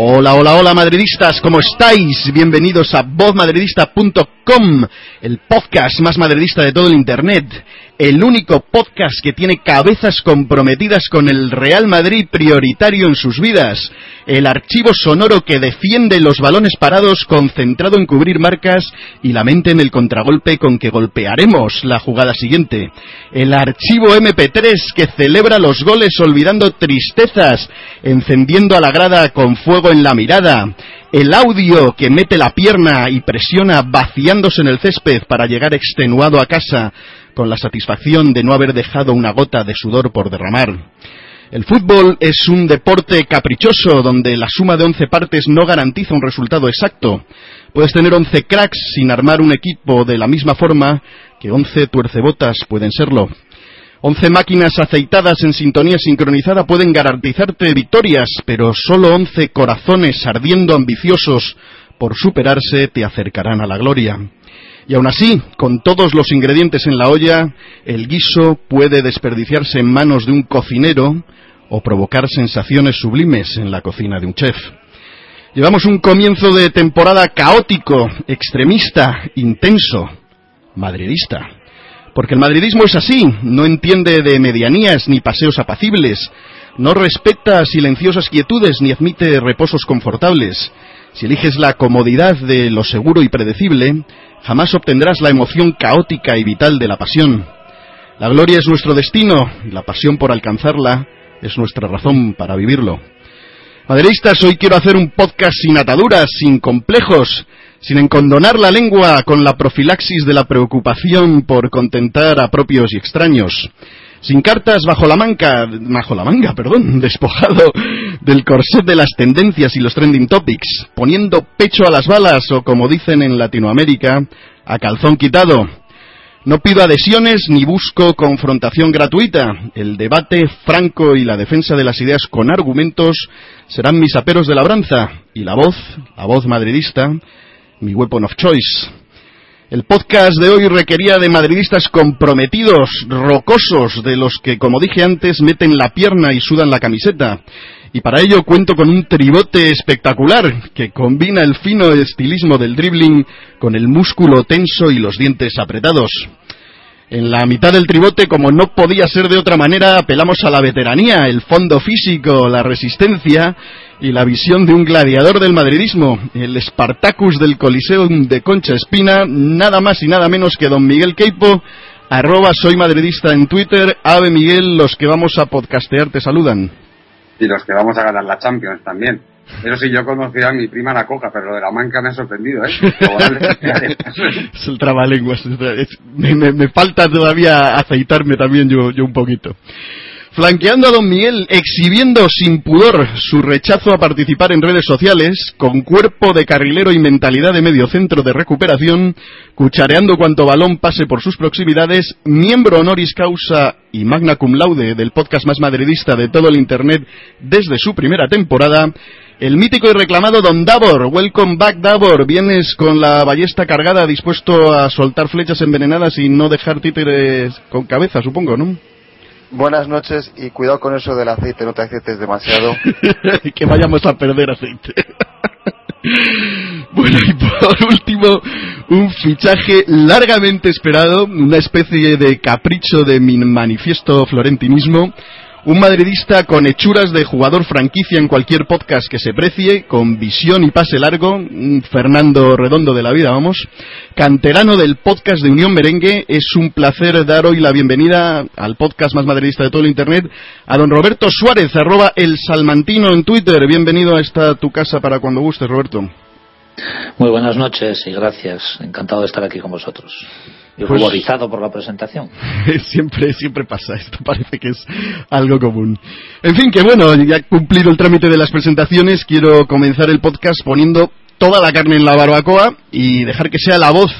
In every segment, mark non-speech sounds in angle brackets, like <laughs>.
Hola, hola, hola madridistas, ¿cómo estáis? Bienvenidos a vozmadridista.com, el podcast más madridista de todo el Internet, el único podcast que tiene cabezas comprometidas con el Real Madrid prioritario en sus vidas, el archivo sonoro que defiende los balones parados concentrado en cubrir marcas y la mente en el contragolpe con que golpearemos la jugada siguiente, el archivo MP3 que celebra los goles olvidando tristezas, encendiendo a la grada con fuego en la mirada, el audio que mete la pierna y presiona vaciándose en el césped para llegar extenuado a casa con la satisfacción de no haber dejado una gota de sudor por derramar. El fútbol es un deporte caprichoso donde la suma de 11 partes no garantiza un resultado exacto. Puedes tener 11 cracks sin armar un equipo de la misma forma que 11 tuercebotas pueden serlo. 11 máquinas aceitadas en sintonía sincronizada pueden garantizarte victorias, pero solo 11 corazones ardiendo ambiciosos por superarse te acercarán a la gloria. Y aún así, con todos los ingredientes en la olla, el guiso puede desperdiciarse en manos de un cocinero o provocar sensaciones sublimes en la cocina de un chef. Llevamos un comienzo de temporada caótico, extremista, intenso, madridista. Porque el madridismo es así, no entiende de medianías ni paseos apacibles, no respeta silenciosas quietudes ni admite reposos confortables. Si eliges la comodidad de lo seguro y predecible, jamás obtendrás la emoción caótica y vital de la pasión. La gloria es nuestro destino y la pasión por alcanzarla es nuestra razón para vivirlo. Madridistas, hoy quiero hacer un podcast sin ataduras, sin complejos, sin encondonar la lengua con la profilaxis de la preocupación por contentar a propios y extraños. Sin cartas bajo la manga, bajo la manga, perdón, <laughs> despojado del corset de las tendencias y los trending topics, poniendo pecho a las balas o como dicen en Latinoamérica, a calzón quitado. No pido adhesiones ni busco confrontación gratuita. El debate franco y la defensa de las ideas con argumentos serán mis aperos de labranza y la voz, la voz madridista, mi weapon of choice. El podcast de hoy requería de madridistas comprometidos, rocosos, de los que, como dije antes, meten la pierna y sudan la camiseta. Y para ello cuento con un tribote espectacular que combina el fino estilismo del dribbling con el músculo tenso y los dientes apretados. En la mitad del tribote, como no podía ser de otra manera, apelamos a la veteranía, el fondo físico, la resistencia y la visión de un gladiador del madridismo, el Spartacus del Coliseum de Concha Espina, nada más y nada menos que don Miguel Queipo, arroba soy madridista en Twitter, Ave Miguel, los que vamos a podcastear te saludan. Y los que vamos a ganar la Champions también. Eso sí, yo conocía a mi prima la coca, pero lo de la manca me ha sorprendido, ¿eh? <laughs> es el trabalenguas. Me, me, me, falta todavía aceitarme también yo, yo un poquito. Flanqueando a don Miguel, exhibiendo sin pudor su rechazo a participar en redes sociales, con cuerpo de carrilero y mentalidad de medio centro de recuperación, cuchareando cuanto balón pase por sus proximidades, miembro honoris causa y magna cum laude del podcast más madridista de todo el Internet desde su primera temporada, el mítico y reclamado Don Davor, welcome back Davor, vienes con la ballesta cargada dispuesto a soltar flechas envenenadas y no dejar títeres con cabeza, supongo, ¿no? Buenas noches y cuidado con eso del aceite, no te aceites demasiado. <laughs> que vayamos a perder aceite. bueno, y por último, un fichaje largamente esperado, una especie de capricho de mi manifiesto florentinismo, Un madridista con hechuras de jugador franquicia en cualquier podcast que se precie, con visión y pase largo, un Fernando Redondo de la vida, vamos. Canterano del podcast de Unión Merengue, es un placer dar hoy la bienvenida al podcast más madridista de todo el Internet a don Roberto Suárez, arroba el salmantino en Twitter. Bienvenido a esta tu casa para cuando gustes, Roberto. Muy buenas noches y gracias. Encantado de estar aquí con vosotros. Y Pues- ruborizado por la presentación. <laughs> siempre, siempre pasa esto, parece que es algo común. En fin, que bueno, ya cumplido el trámite de las presentaciones, quiero comenzar el podcast poniendo toda la carne en la barbacoa y dejar que sea la voz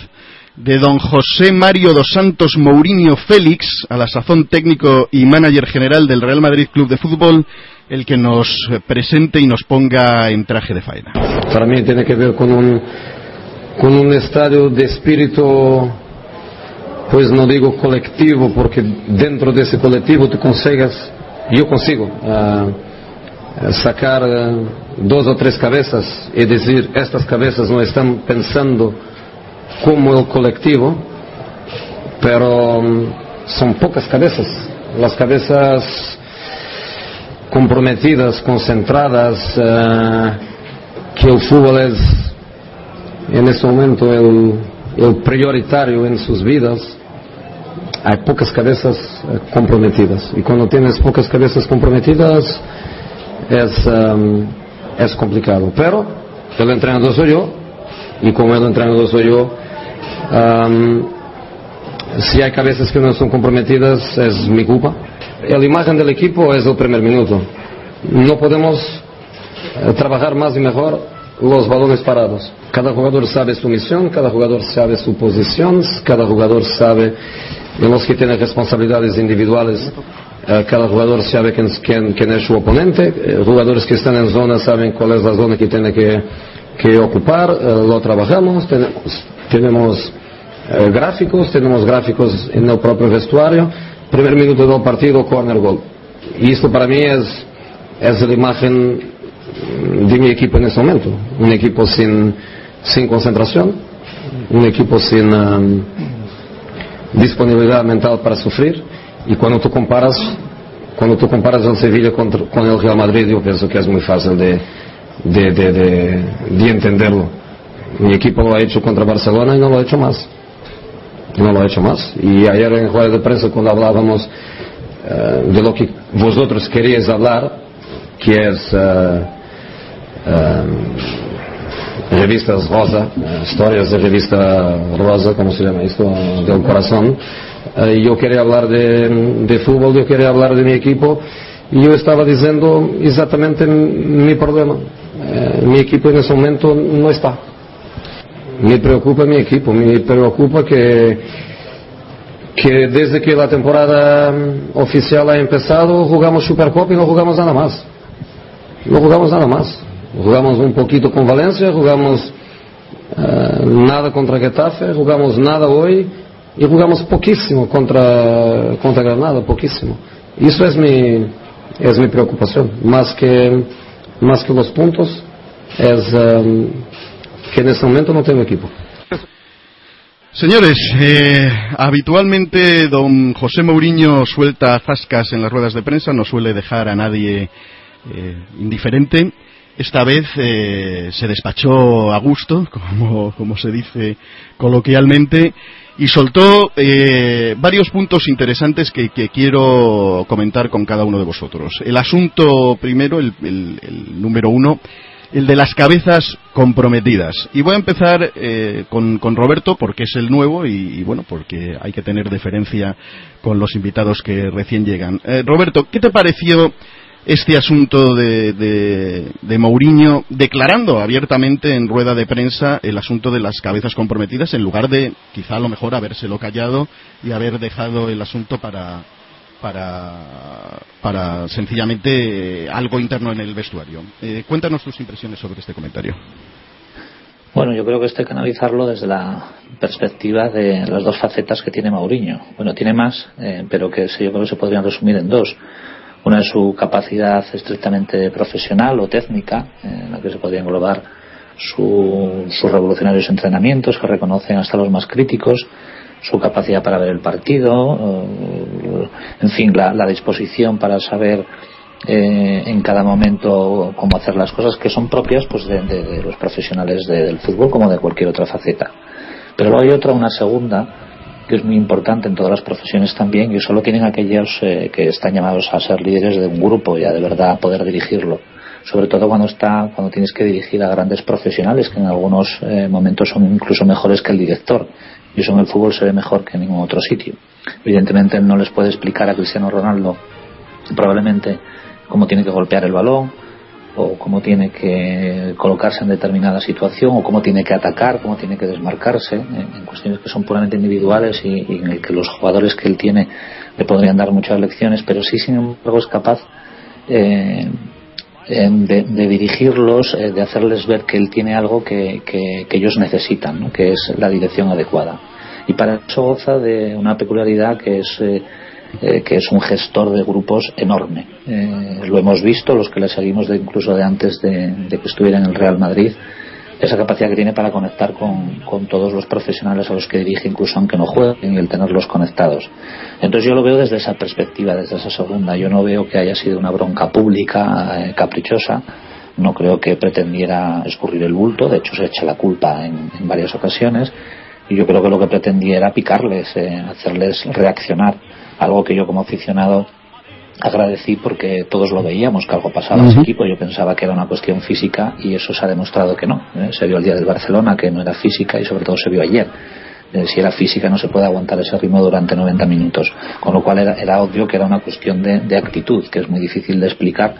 de don José Mario dos Santos Mourinho Félix, a la sazón técnico y manager general del Real Madrid Club de Fútbol, el que nos presente y nos ponga en traje de faena. para mí tiene que ver con un, con un estado de espíritu, pues no digo colectivo, porque dentro de ese colectivo tú consigues, yo consigo, ah, ah, sacar ah, dos o tres cabezas y decir, estas cabezas no están pensando como el colectivo, pero mm, son pocas cabezas. Las cabezas comprometidas, concentradas, eh, que el fútbol es en este momento el, el prioritario en sus vidas, hay pocas cabezas eh, comprometidas. Y cuando tienes pocas cabezas comprometidas es, em, es complicado. Pero el entrenador soy yo, y como el entrenador soy yo, em, si hay cabezas que no son comprometidas es mi culpa. La imagen del equipo es el primer minuto. No podemos eh, trabajar más y mejor los balones parados. Cada jugador sabe su misión, cada jugador sabe su posición, cada jugador sabe, los que tienen responsabilidades individuales, eh, cada jugador sabe quién, quién- quién es su oponente, eh, jugadores que están en zona saben cuál es la zona que tiene que, que ocupar, eh, lo trabajamos, tenemos, tenemos gráficos, tenemos gráficos en el propio vestuario, primer minuto del partido, corner gol. Y esto para mí es, es la imagen de mi equipo en este momento. Un equipo sin, sin concentración, un equipo sin um, disponibilidad mental para sufrir. Y cuando tú comparas, cuando tú comparas el Sevilla contra- con el Real Madrid, yo pienso que es muy fácil de, de, de, de, de entenderlo. Mi equipo lo ha hecho contra Barcelona y no lo ha hecho más. No lo ha hecho más. Y ayer en rueda de prensa cuando hablábamos eh, de lo que vosotros queríais hablar, que es eh, revistas rosa, eh, historias de revista rosa, como se llama esto, del corazón. Eh, yo quería hablar de, de fútbol, yo quería hablar de mi equipo y yo estaba diciendo exactamente mi problema. Eh, mi equipo en ese momento no está. Me preocupa mi equipo, me preocupa que que desde que la temporada mm, oficial ha empezado jugamos Supercopa y no jugamos nada más. No jugamos nada más. Jugamos un poquito con Valencia, jugamos eh, nada contra Getafe, jugamos nada hoy y jugamos poquísimo contra, contra Granada, poquísimo. Eso es mi, es mi preocupación, más que, más que los puntos, es eh, que en este momento no tengo equipo. Señores, eh, habitualmente don José Mourinho suelta zascas en las ruedas de prensa, no suele dejar a nadie eh, indiferente. Esta vez eh, se despachó a gusto, <laughs> como, como se dice coloquialmente, y soltó eh, varios puntos interesantes que, que quiero comentar con cada uno de vosotros. El asunto primero, el, número uno, el de las cabezas comprometidas. Y voy a empezar eh, con, con Roberto, porque es el nuevo y, bueno, porque hay que tener deferencia con los invitados que recién llegan. Roberto, ¿qué te pareció este asunto de, de, Mourinho declarando abiertamente en rueda de prensa el asunto de las cabezas comprometidas en lugar de quizá a lo mejor habérselo callado y haber dejado el asunto para para, para sencillamente eh, algo interno en el vestuario. Eh, cuéntanos tus impresiones sobre este comentario. Bueno, yo creo que esto hay que analizarlo desde la perspectiva de las dos facetas que tiene Mourinho. Bueno, tiene más, eh, pero que yo creo que se podrían resumir en dos. Una es su capacidad estrictamente profesional o técnica, eh, en la que se podría englobar su- sus revolucionarios entrenamientos que reconocen hasta los más críticos, su capacidad para ver el partido, en fin, la, disposición para saber eh, en cada momento cómo hacer las cosas que son propias pues de, los profesionales del fútbol como de cualquier otra faceta. Pero luego hay otra, una segunda, que es muy importante en todas las profesiones también, y solo tienen aquellos eh, que están llamados a ser líderes de un grupo y a de verdad poder dirigirlo. Sobre todo cuando está, cuando tienes que dirigir a grandes profesionales que en algunos eh, momentos son incluso mejores que el director. Y eso en el fútbol se ve mejor que en ningún otro sitio. Evidentemente no les puede explicar a Cristiano Ronaldo probablemente cómo tiene que golpear el balón, o cómo tiene que colocarse en determinada situación o cómo tiene que atacar, cómo tiene que desmarcarse, en, cuestiones que son puramente individuales y, en el que los jugadores que él tiene le podrían dar muchas lecciones, pero sí, sin embargo, es capaz eh, de, dirigirlos, eh, de hacerles ver que él tiene algo que, ellos necesitan, que es la dirección adecuada. Y para eso goza de una peculiaridad que es eh, eh, que es un gestor de grupos enorme. Eh, lo hemos visto, los que le seguimos de, incluso de antes de, que estuviera en el Real Madrid, esa capacidad que tiene para conectar con, todos los profesionales a los que dirige, incluso aunque no jueguen, y el tenerlos conectados. Entonces yo lo veo desde esa perspectiva, desde esa segunda. Yo no veo que haya sido una bronca pública eh, caprichosa. No creo que pretendiera escurrir el bulto. De hecho, se echa la culpa en, varias ocasiones. Y yo creo que lo que pretendía era picarles, hacerles reaccionar algo que yo como aficionado agradecí porque todos lo veíamos que algo pasaba en ese equipo. Yo pensaba que era una cuestión física y eso se ha demostrado que no. ¿eh? Se vio el día del Barcelona que no era física y sobre todo se vio ayer. Eh, si era física no se puede aguantar ese ritmo durante 90 minutos. Con lo cual era, era obvio que era una cuestión de, de actitud que es muy difícil de explicar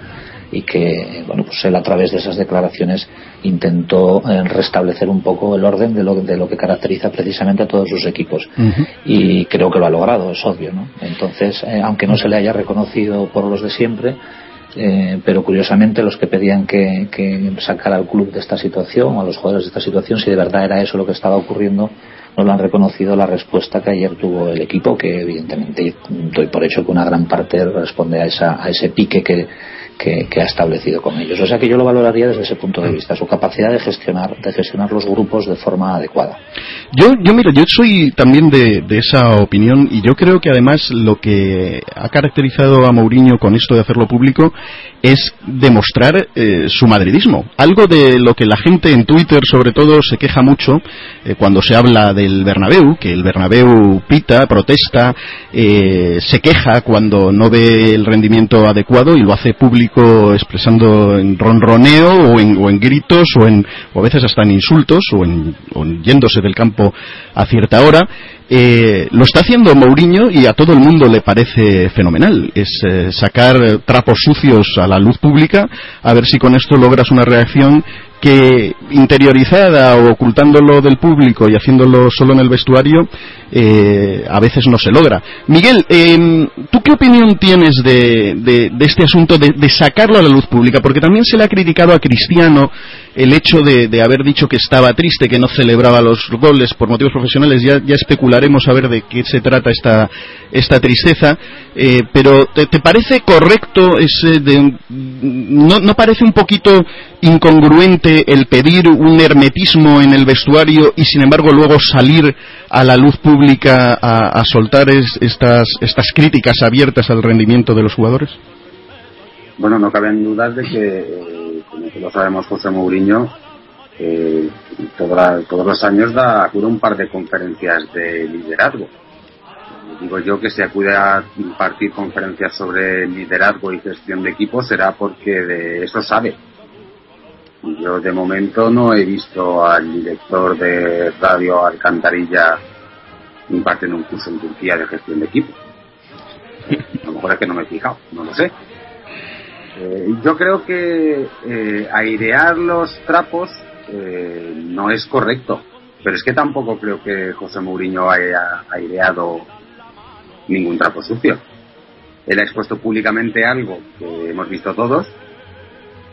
y que bueno pues él a través de esas declaraciones intentó eh, restablecer un poco el orden de lo, de lo que caracteriza precisamente a todos sus equipos y creo que lo ha logrado es obvio ¿no? entonces eh, aunque no se le haya reconocido por los de siempre eh, pero curiosamente los que pedían que, que sacara al club de esta situación o a los jugadores de esta situación si de verdad era eso lo que estaba ocurriendo no lo han reconocido la respuesta que ayer tuvo el equipo que evidentemente doy por hecho que una gran parte responde a, esa, a ese pique que que, ha establecido con ellos. O sea que yo lo valoraría desde ese punto de vista, su capacidad de gestionar, de gestionar los grupos de forma adecuada. Yo, yo miro, yo soy también de, esa opinión y yo creo que además lo que ha caracterizado a Mourinho con esto de hacerlo público es demostrar eh, su madridismo. Algo de lo que la gente en Twitter sobre todo se queja mucho eh, cuando se habla del Bernabéu, que el Bernabéu pita, protesta, eh, se queja cuando no ve el rendimiento adecuado y lo hace público expresando en ronroneo o en, gritos o, en, o a veces hasta en insultos o en, o en yéndose del campo a cierta hora. Eh, lo está haciendo Mourinho y a todo el mundo le parece fenomenal. Es eh, sacar trapos sucios a la luz pública, a ver si con esto logras una reacción que interiorizada o ocultándolo del público y haciéndolo solo en el vestuario, eh, a veces no se logra. Miguel, em, ¿tú qué opinión tienes de, este asunto de, sacarlo a la luz pública? Porque también se le ha criticado a Cristiano el hecho de, haber dicho que estaba triste, que no celebraba los goles por motivos profesionales. Ya, especularemos a ver de qué se trata esta, esta tristeza. Eh, pero ¿te, parece correcto ese de, no, no parece un poquito incongruente el pedir un hermetismo en el vestuario y sin embargo luego salir a la luz pública a, soltar estas, estas críticas abiertas al rendimiento de los jugadores? Bueno, no caben dudas de que, eh, como lo sabemos José Mourinho, eh, todos los años da, acude un par de conferencias de liderazgo. Digo yo que si acude a impartir conferencias sobre liderazgo y gestión de equipos será porque de eso sabe yo de momento no he visto al director de Radio Alcantarilla impartiendo un curso en Turquía de gestión de equipo. A lo mejor es que no me he fijado, no lo sé. Eh, yo creo que eh, airear los trapos eh, no es correcto, pero es que tampoco creo que José Mourinho haya aireado ningún trapo sucio. Él ha expuesto públicamente algo que hemos visto todos,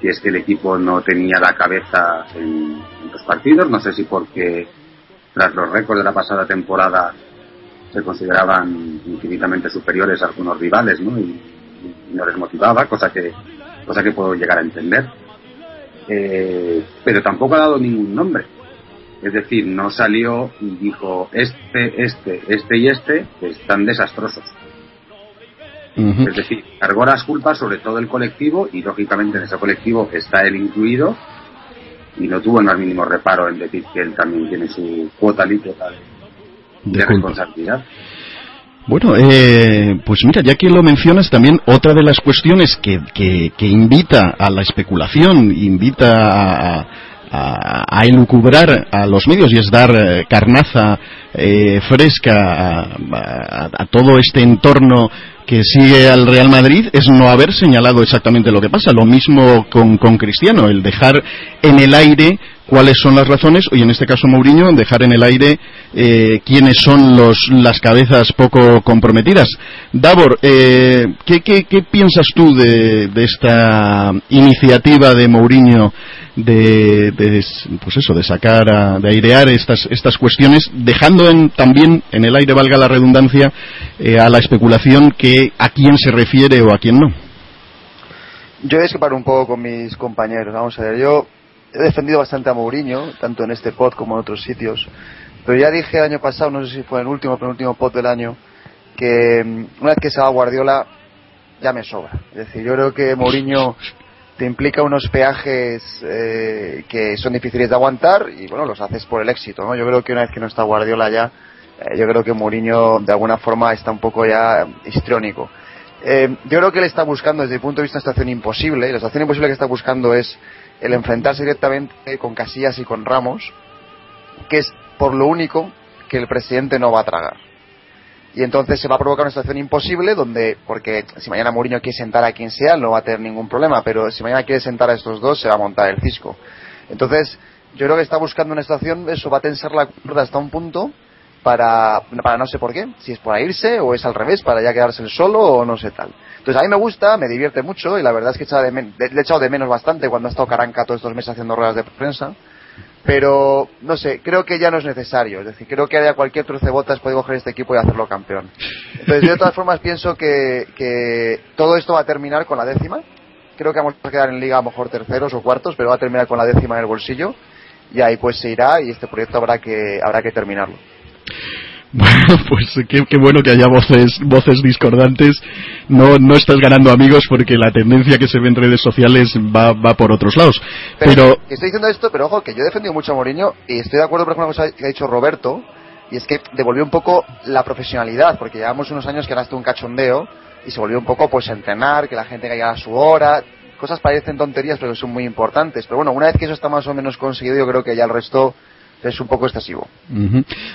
y es que el equipo no tenía la cabeza en, los partidos, no sé si porque tras los récords de la pasada temporada se consideraban infinitamente superiores a algunos rivales, ¿no? Y, no les motivaba, cosa que, cosa que puedo llegar a entender. Eh, pero tampoco ha dado ningún nombre. Es decir, no salió y dijo este, este, este y este que están desastrosos. Es decir, cargó las culpas sobre todo el colectivo y lógicamente en ese colectivo está él incluido y no tuvo el más mínimo reparo en decir que él también tiene su cuota alícuota de, responsabilidad. Bueno, eh, pues mira, ya que lo mencionas, también otra de las cuestiones que, que, invita a la especulación, invita a, a, elucubrar a los medios y es dar eh, carnaza eh, fresca a, todo este entorno que sigue al Real Madrid es no haber señalado exactamente lo que pasa. Lo mismo con, con Cristiano, el dejar en el aire cuáles son las razones, y en este caso Mourinho, dejar en el aire eh, quiénes son los, las cabezas poco comprometidas. Davor, eh, ¿qué, qué, piensas tú de, esta iniciativa de Mourinho de, de, pues eso, de sacar, de airear estas, estas cuestiones, dejando en, también en el aire, valga la redundancia, eh, a la especulación que a quién se refiere o a quién no? Yo he un poco con mis compañeros. Vamos a ver, yo he defendido bastante a Mourinho, tanto en este pod como en otros sitios. Pero ya dije el año pasado, no sé si fue el último o penúltimo pod del año, que mm, una vez que se va Guardiola, ya me sobra. Es decir, yo creo que Mourinho te implica unos peajes eh, que son difíciles de aguantar y bueno, los haces por el éxito, ¿no? Yo creo que una vez que no está Guardiola ya, eh, yo creo que Mourinho de alguna forma está un poco ya histriónico. Eh, yo creo que él está buscando desde el punto de vista una situación imposible, y la situación imposible que está buscando es el enfrentarse directamente con Casillas y con Ramos, que es por lo único que el presidente no va a tragar. Y entonces se va a provocar una situación imposible donde, porque si mañana Mourinho quiere sentar a quien sea, no va a tener ningún problema, pero si mañana quiere sentar a estos dos, se va a montar el cisco. Entonces, yo creo que está buscando una situación, eso va a tensar la cuerda hasta un punto para, para no sé por qué, si es para irse o es al revés, para ya quedarse el solo o no sé tal. Entonces a mí me gusta, me divierte mucho y la verdad es que de le he echado de menos bastante cuando ha estado Caranca todos estos meses haciendo ruedas de prensa. Pero, no sé, creo que ya no es necesario. Es decir, creo que haya cualquier botas puede coger este equipo y hacerlo campeón. Entonces, yo de todas formas pienso que, que todo esto va a terminar con la décima. Creo que vamos a quedar en liga a lo mejor terceros o cuartos, pero va a terminar con la décima en el bolsillo. Y ahí pues se irá y este proyecto habrá que, habrá que terminarlo. Bueno, <laughs> pues qué, bueno que haya voces, voces discordantes. No, no estás ganando amigos porque la tendencia que se ve en redes sociales va, va por otros lados. Pero, Estoy diciendo esto, pero ojo, que yo he defendido mucho a Mourinho y estoy de acuerdo con una cosa que ha dicho Roberto, y es que devolvió un poco la profesionalidad, porque llevamos unos años que era hasta un cachondeo y se volvió un poco pues a entrenar, que la gente caiga a su hora. Cosas parecen tonterías, pero son muy importantes. Pero bueno, una vez que eso está más o menos conseguido, yo creo que ya el resto es un poco excesivo.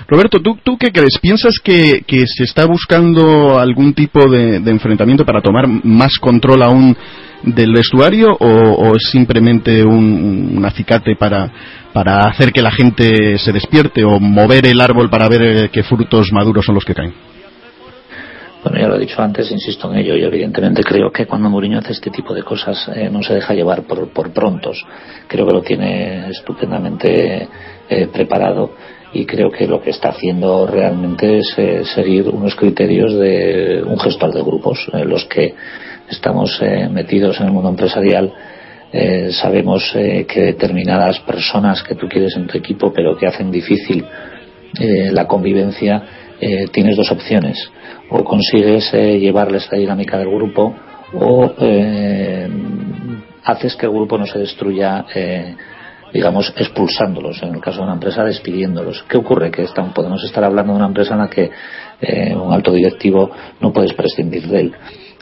Roberto, ¿tú, ¿tú qué crees? ¿Piensas que, se está buscando algún tipo de, enfrentamiento para tomar más control aún del vestuario o, es simplemente un, acicate para, para hacer que la gente se despierte o mover el árbol para ver eh, qué frutos maduros son los que caen? Bueno, ya lo he dicho antes, insisto en ello. y evidentemente creo que cuando Mourinho hace este tipo de cosas eh, no se deja llevar por, por prontos. Creo que lo tiene estupendamente eh, preparado y creo que lo que está haciendo realmente es eh, seguir unos criterios de un gestor de grupos. en los que estamos metidos en el mundo empresarial sabemos que determinadas personas que tú quieres en tu equipo pero que hacen difícil la convivencia tienes dos opciones o consigues eh, llevarles la dinámica del grupo o eh, haces que el grupo no se destruya eh, digamos expulsándolos en el caso de una empresa despidiéndolos ¿qué ocurre? que podemos estar hablando de una empresa en la que un alto directivo no puedes prescindir de él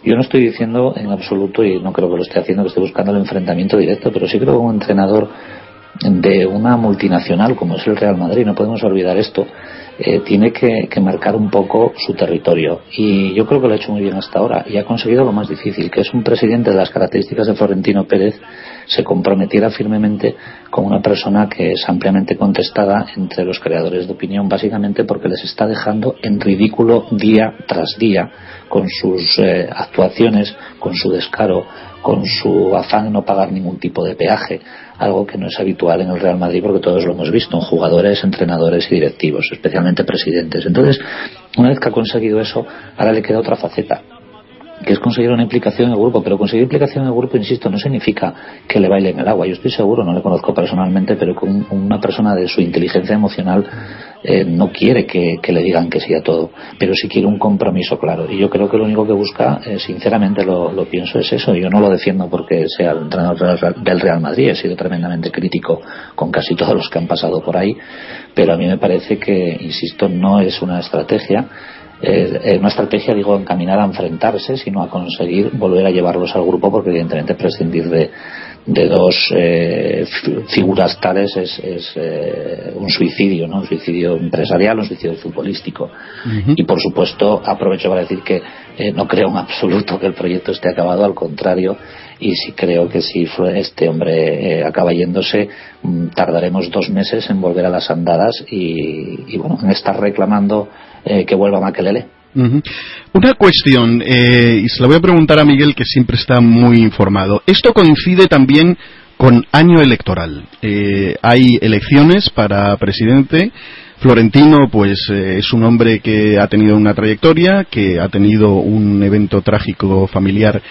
yo no estoy diciendo en absoluto y no creo que lo esté haciendo que esté buscando el enfrentamiento directo pero sí creo que un entrenador de una multinacional como es el Real Madrid no podemos olvidar esto eh, tiene que, marcar un poco su territorio. Y yo creo que lo ha hecho muy bien hasta ahora y ha conseguido lo más difícil, que es un presidente de las características de Florentino Pérez se comprometiera firmemente con una persona que es ampliamente contestada entre los creadores de opinión, básicamente porque les está dejando en ridículo día tras día con sus eh, actuaciones, con su descaro, con su afán de no pagar ningún tipo de peaje, algo que no es habitual en el Real Madrid porque todos lo hemos visto, en jugadores, entrenadores y directivos, especialmente presidentes. Entonces, una vez que ha conseguido eso, ahora le queda otra faceta, que es conseguir una implicación en el grupo, pero conseguir implicación en el grupo, insisto, no significa que le baile en el agua. Yo estoy seguro, no le conozco personalmente, pero con una persona de su inteligencia emocional eh, no quiere que, le digan que sí a todo, pero sí quiere un compromiso claro. Y yo creo que lo único que busca, eh, sinceramente lo, lo, pienso, es eso. Yo no lo defiendo porque sea el entrenador del Real Madrid, he sido tremendamente crítico con casi todos los que han pasado por ahí, pero a mí me parece que, insisto, no es una estrategia eh, una estrategia, digo, encaminada a enfrentarse, sino a conseguir volver a llevarlos al grupo, porque evidentemente prescindir de, de dos eh, figuras tales es, es eh, un suicidio, ¿no? Un suicidio empresarial, un suicidio futbolístico. Y por supuesto, aprovecho para decir que eh, no creo en absoluto que el proyecto esté acabado, al contrario, y sí creo que si este hombre acaba yéndose, mm, tardaremos dos meses en volver a las andadas y, y bueno, en estar reclamando eh, que vuelva Makelele. Una cuestión, eh, y se la voy a preguntar a Miguel, que siempre está muy informado. Esto coincide también con año electoral. Eh, hay elecciones para presidente. Florentino, pues es un hombre que ha tenido una trayectoria, que ha tenido un evento trágico familiar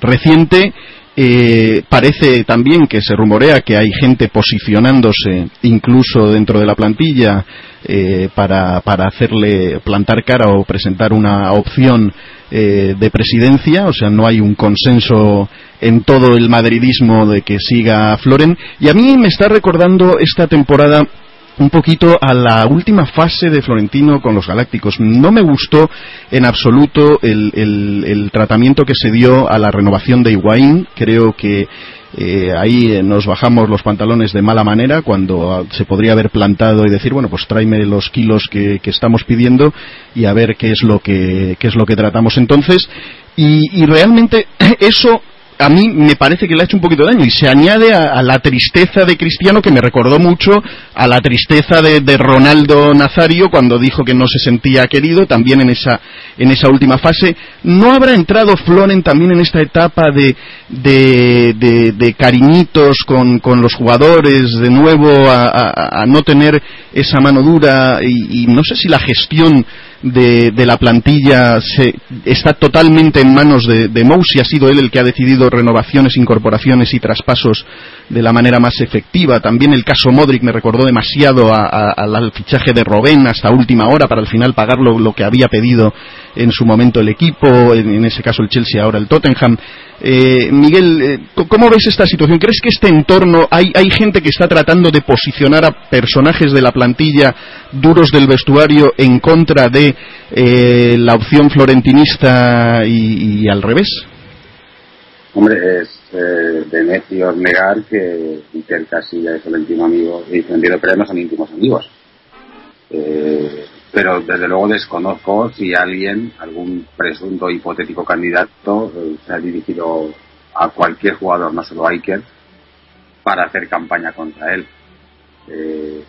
reciente eh, parece también que se rumorea que hay gente posicionándose incluso dentro de la plantilla eh, para, para, hacerle plantar cara o presentar una opción eh, de presidencia, o sea, no hay un consenso en todo el madridismo de que siga Floren. Y a mí me está recordando esta temporada un poquito a la última fase de Florentino con los Galácticos. No me gustó en absoluto el, tratamiento que se dio a la renovación de Higuaín. Creo que eh, ahí nos bajamos los pantalones de mala manera cuando se podría haber plantado y decir, bueno, pues tráeme los kilos que, estamos pidiendo y a ver qué es lo que, qué es lo que tratamos entonces. y realmente <clears throat> eso a mí me parece que le ha hecho un poquito de daño y se añade a, la tristeza de Cristiano que me recordó mucho a la tristeza de, Ronaldo Nazario cuando dijo que no se sentía querido también en esa en esa última fase. No habrá entrado Floren también en esta etapa de de, cariñitos con, los jugadores de nuevo a, no tener esa mano dura y no sé si la gestión de, la plantilla está totalmente en manos de, de. Ha sido él el que ha decidido renovaciones, incorporaciones y traspasos de la manera más efectiva. También el caso Modric me recordó demasiado al fichaje de Robén hasta última hora para al final pagar lo, que había pedido en su momento el equipo, en, ese caso el Chelsea, ahora el Tottenham. Eh, Miguel, eh, ¿cómo ves esta situación? ¿Crees que este entorno, hay, hay gente que está tratando de posicionar a personajes de la plantilla duros del vestuario en contra de eh, la opción florentinista y, al revés? Hombre, es eh, de necios negar que Iker Casilla y Florentino amigo y Florentino Pérez no son íntimos amigos. Eh, pero desde luego desconozco si alguien, algún presunto hipotético candidato, eh, se ha dirigido a cualquier jugador, no solo a Iker, para hacer campaña contra él. Eh,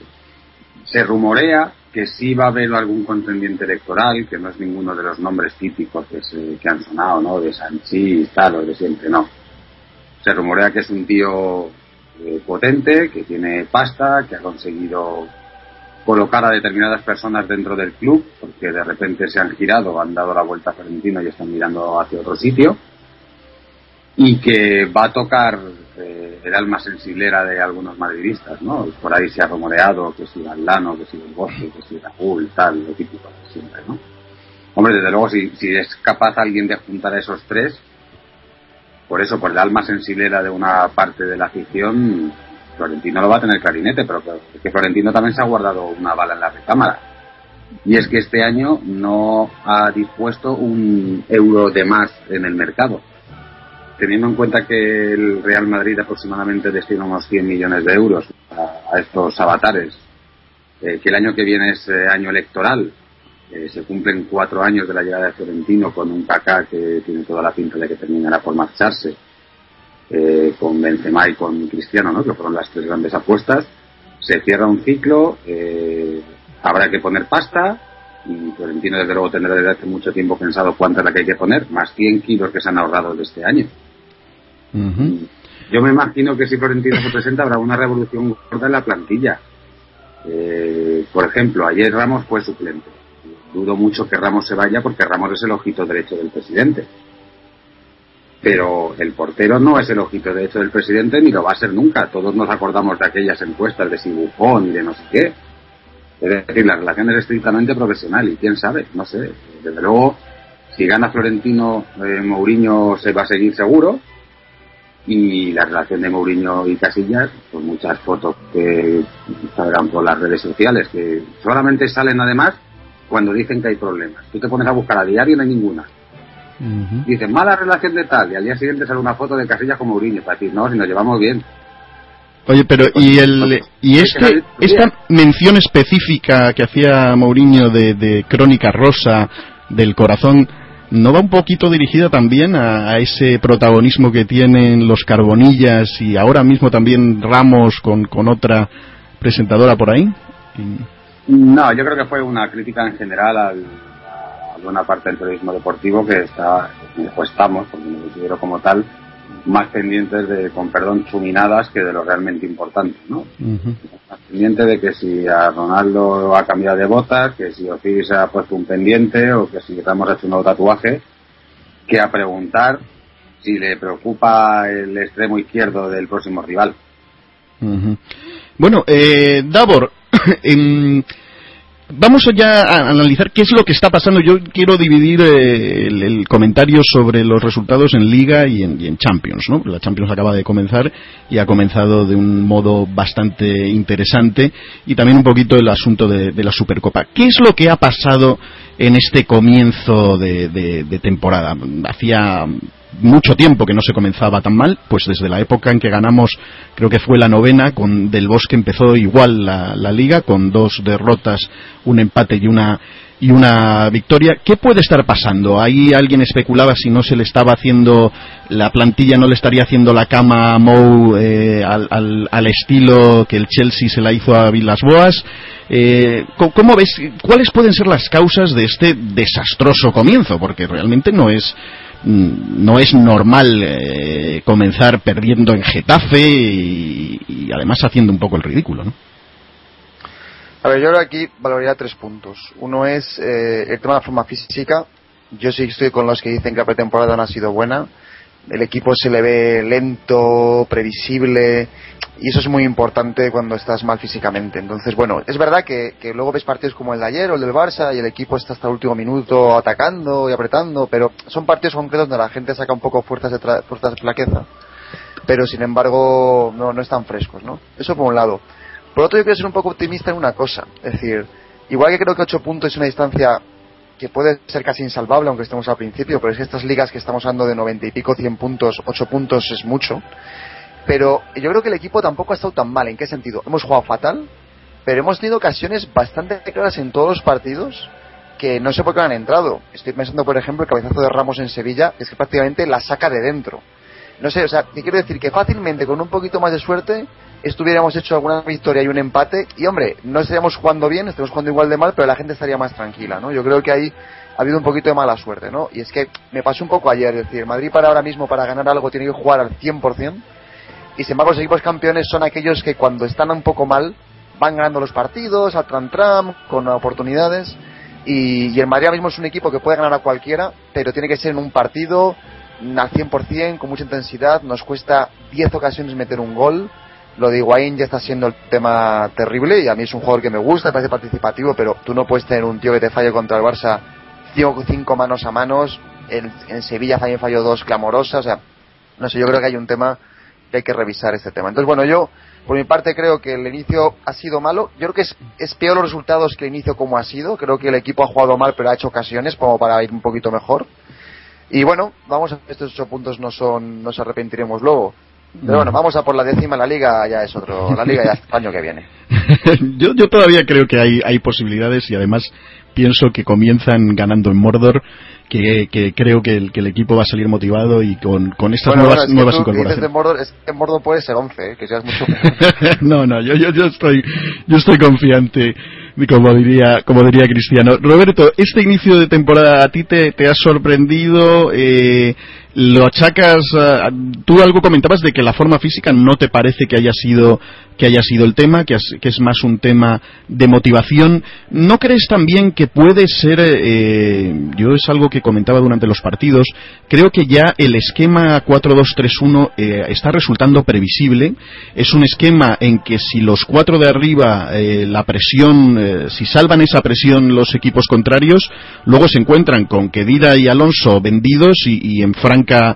se rumorea que sí va a haber algún contendiente electoral, que no es ninguno de los nombres típicos que, se, que han sonado, ¿no? De Sanchi y tal, o de siempre, no. Se rumorea que es un tío eh, potente, que tiene pasta, que ha conseguido colocar a determinadas personas dentro del club, porque de repente se han girado, han dado la vuelta a Florentino y están mirando hacia otro sitio, y que va a tocar eh, el alma sensiblera de algunos madridistas, ¿no? Por ahí se ha rumoreado que si Lano, que si el Bosque, que si Raúl, tal, lo típico siempre, ¿no? Hombre, desde luego, si, si es capaz alguien de juntar a esos tres, por eso, por el alma sensiblera de una parte de la afición, Florentino lo va a tener clarinete, pero que Florentino también se ha guardado una bala en la recámara. Y es que este año no ha dispuesto un euro de más en el mercado. Teniendo en cuenta que el Real Madrid aproximadamente destina unos 100 millones de euros a, estos avatares, eh, que el año que viene es eh, año electoral, eh, se cumplen cuatro años de la llegada de Florentino con un Kaká que tiene toda la pinta de que terminará por marcharse eh, con Benzema y con Cristiano, ¿no? que fueron las tres grandes apuestas. Se cierra un ciclo, eh, habrá que poner pasta y Florentino desde luego tendrá desde hace mucho tiempo pensado cuánta es la que hay que poner, más 100 kilos que se han ahorrado de este año. Yo me imagino que si Florentino se presenta habrá una revolución gorda en la plantilla. Eh, por ejemplo, ayer Ramos fue suplente. Dudo mucho que Ramos se vaya porque Ramos es el ojito derecho del presidente pero el portero no es el ojito de hecho del presidente ni lo va a ser nunca. Todos nos acordamos de aquellas encuestas de si Bufón y de no sé qué. Es decir, la relación es estrictamente profesional y quién sabe, no sé. Desde luego, si gana Florentino, eh, Mourinho se va a seguir seguro. Y la relación de Mourinho y Casillas, pues muchas fotos que saldrán por las redes sociales, que solamente salen además cuando dicen que hay problemas. Tú te pones a buscar a diario y no hay ninguna. Dicen, mala relación de tal, y al día siguiente sale una foto de Casillas con Mourinho, para decir, no, si nos llevamos bien. Oye, pero y el y este esta mención específica que hacía Mourinho de, de Crónica Rosa del corazón no va un poquito dirigida también a, ese protagonismo que tienen los Carbonillas y ahora mismo también Ramos con, con otra presentadora por ahí. No, yo creo que fue una crítica en general al, a buena parte del periodismo deportivo que está, pues estamos, porque me considero como tal, más pendientes de, con perdón, chuminadas que de lo realmente importante, ¿no? Más pendiente de que si a Ronaldo ha cambiado de botas, que si Osiris ha puesto un pendiente o que si Ramos ha hecho un nuevo tatuaje, que a preguntar si le preocupa el extremo izquierdo del próximo rival. Bueno, eh, Davor, <clears throat> en Vamos ya a analizar qué es lo que está pasando. Yo quiero dividir eh, el, comentario sobre los resultados en Liga y en, Champions. ¿no? La Champions acaba de comenzar y ha comenzado de un modo bastante interesante y también un poquito el asunto de, la Supercopa. ¿Qué es lo que ha pasado en este comienzo de temporada? Hacía mucho tiempo que no se comenzaba tan mal, pues desde la época en que ganamos, creo que fue la novena, con Del Bosque empezó igual la, liga, con dos derrotas, un empate y una y una victoria. ¿Qué puede estar pasando? Ahí alguien especulaba si no se le estaba haciendo la plantilla, no le estaría haciendo la cama a Mou eh, al, al, estilo que el Chelsea se la hizo a Vilas Boas. Eh, ¿Cómo ves? ¿Cuáles pueden ser las causas de este desastroso comienzo? Porque realmente no es no es normal eh, comenzar perdiendo en Getafe y, además haciendo un poco el ridículo, ¿no? A ver, yo ahora aquí valoraría tres puntos. Uno es eh, el tema de la forma física. Yo sí estoy con los que dicen que la pretemporada no ha sido buena el equipo se le ve lento, previsible, y eso es muy importante cuando estás mal físicamente. Entonces, bueno, es verdad que, luego ves partidos como el de ayer o el del Barça y el equipo está hasta el último minuto atacando y apretando, pero son partidos concretos donde la gente saca un poco fuerzas de, fuerzas de flaqueza, pero sin embargo no, no están frescos, ¿no? Eso por un lado. Por otro, yo quiero ser un poco optimista en una cosa, es decir, igual que creo que 8 puntos es una distancia que puede ser casi insalvable, aunque estemos al principio, pero es que estas ligas que estamos hablando de 90 y pico, 100 puntos, 8 puntos es mucho. Pero yo creo que el equipo tampoco ha estado tan mal. ¿En qué sentido? Hemos jugado fatal, pero hemos tenido ocasiones bastante claras en todos los partidos que no sé por qué han entrado. Estoy pensando, por ejemplo, el cabezazo de Ramos en Sevilla, es que prácticamente la saca de dentro. No sé, o sea, ¿qué quiero decir? Que fácilmente, con un poquito más de suerte, estuviéramos hecho alguna victoria y un empate y hombre, no estaríamos jugando bien, estaríamos jugando igual de mal, pero la gente estaría más tranquila, ¿no? Yo creo que ahí ha habido un poquito de mala suerte, ¿no? Y es que me pasó un poco ayer, es decir, Madrid para ahora mismo para ganar algo tiene que jugar al 100% y sin embargo los equipos campeones son aquellos que cuando están un poco mal van ganando los partidos al tram tram con oportunidades y, y el Madrid ahora mismo es un equipo que puede ganar a cualquiera, pero tiene que ser en un partido al 100%, con mucha intensidad, nos cuesta 10 ocasiones meter un gol lo de Higuaín ya está siendo el tema terrible y a mí es un jugador que me gusta, me parece participativo, pero tú no puedes tener un tío que te falle contra el Barça cinco, cinco manos a manos, en, en Sevilla también falló dos clamorosas, o sea, no sé, yo creo que hay un tema que hay que revisar este tema. Entonces, bueno, yo por mi parte creo que el inicio ha sido malo, yo creo que es, es peor los resultados que el inicio como ha sido, creo que el equipo ha jugado mal pero ha hecho ocasiones como para ir un poquito mejor. Y bueno, vamos a estos ocho puntos no son, nos arrepentiremos luego. Pero bueno, vamos a por la décima, la liga ya es otro, la liga ya es <laughs> el año que viene. <laughs> yo, yo todavía creo que hay, hay posibilidades y además pienso que comienzan ganando en Mordor, que, que creo que el, que el, equipo va a salir motivado y con, con estas nuevas, nuevas incorporaciones. De Mordor, es, en Mordor puede ser 11, ¿eh? que ya es mucho <laughs> no, no, yo, yo, yo, estoy, yo estoy confiante como diría, como diría Cristiano. Roberto, este inicio de temporada a ti te, te ha sorprendido, eh, lo achacas, eh, tú algo comentabas de que la forma física no te parece que haya sido que haya sido el tema, que es, más un tema de motivación. ¿No crees también que puede ser, eh, yo es algo que comentaba durante los partidos, creo que ya el esquema 4-2-3-1 eh, está resultando previsible. Es un esquema en que si los cuatro de arriba, eh, la presión, si salvan esa presión los equipos contrarios, luego se encuentran con Kedira y Alonso vendidos y, en franca uh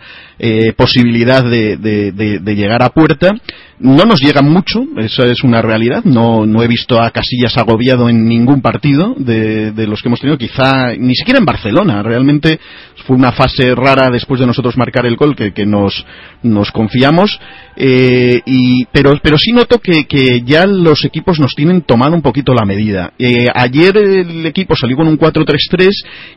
posibilidad de llegar a puerta no nos llegan mucho, eso es una realidad. No, no he visto a Casillas agobiado en ningún partido de, de, los que hemos tenido, quizá ni siquiera en Barcelona. Realmente fue una fase rara después de nosotros marcar el gol que, que nos, nos confiamos. Eh, y, pero, pero sí noto que, que, ya los equipos nos tienen tomado un poquito la medida. Eh, ayer el equipo salió con un 4-3-3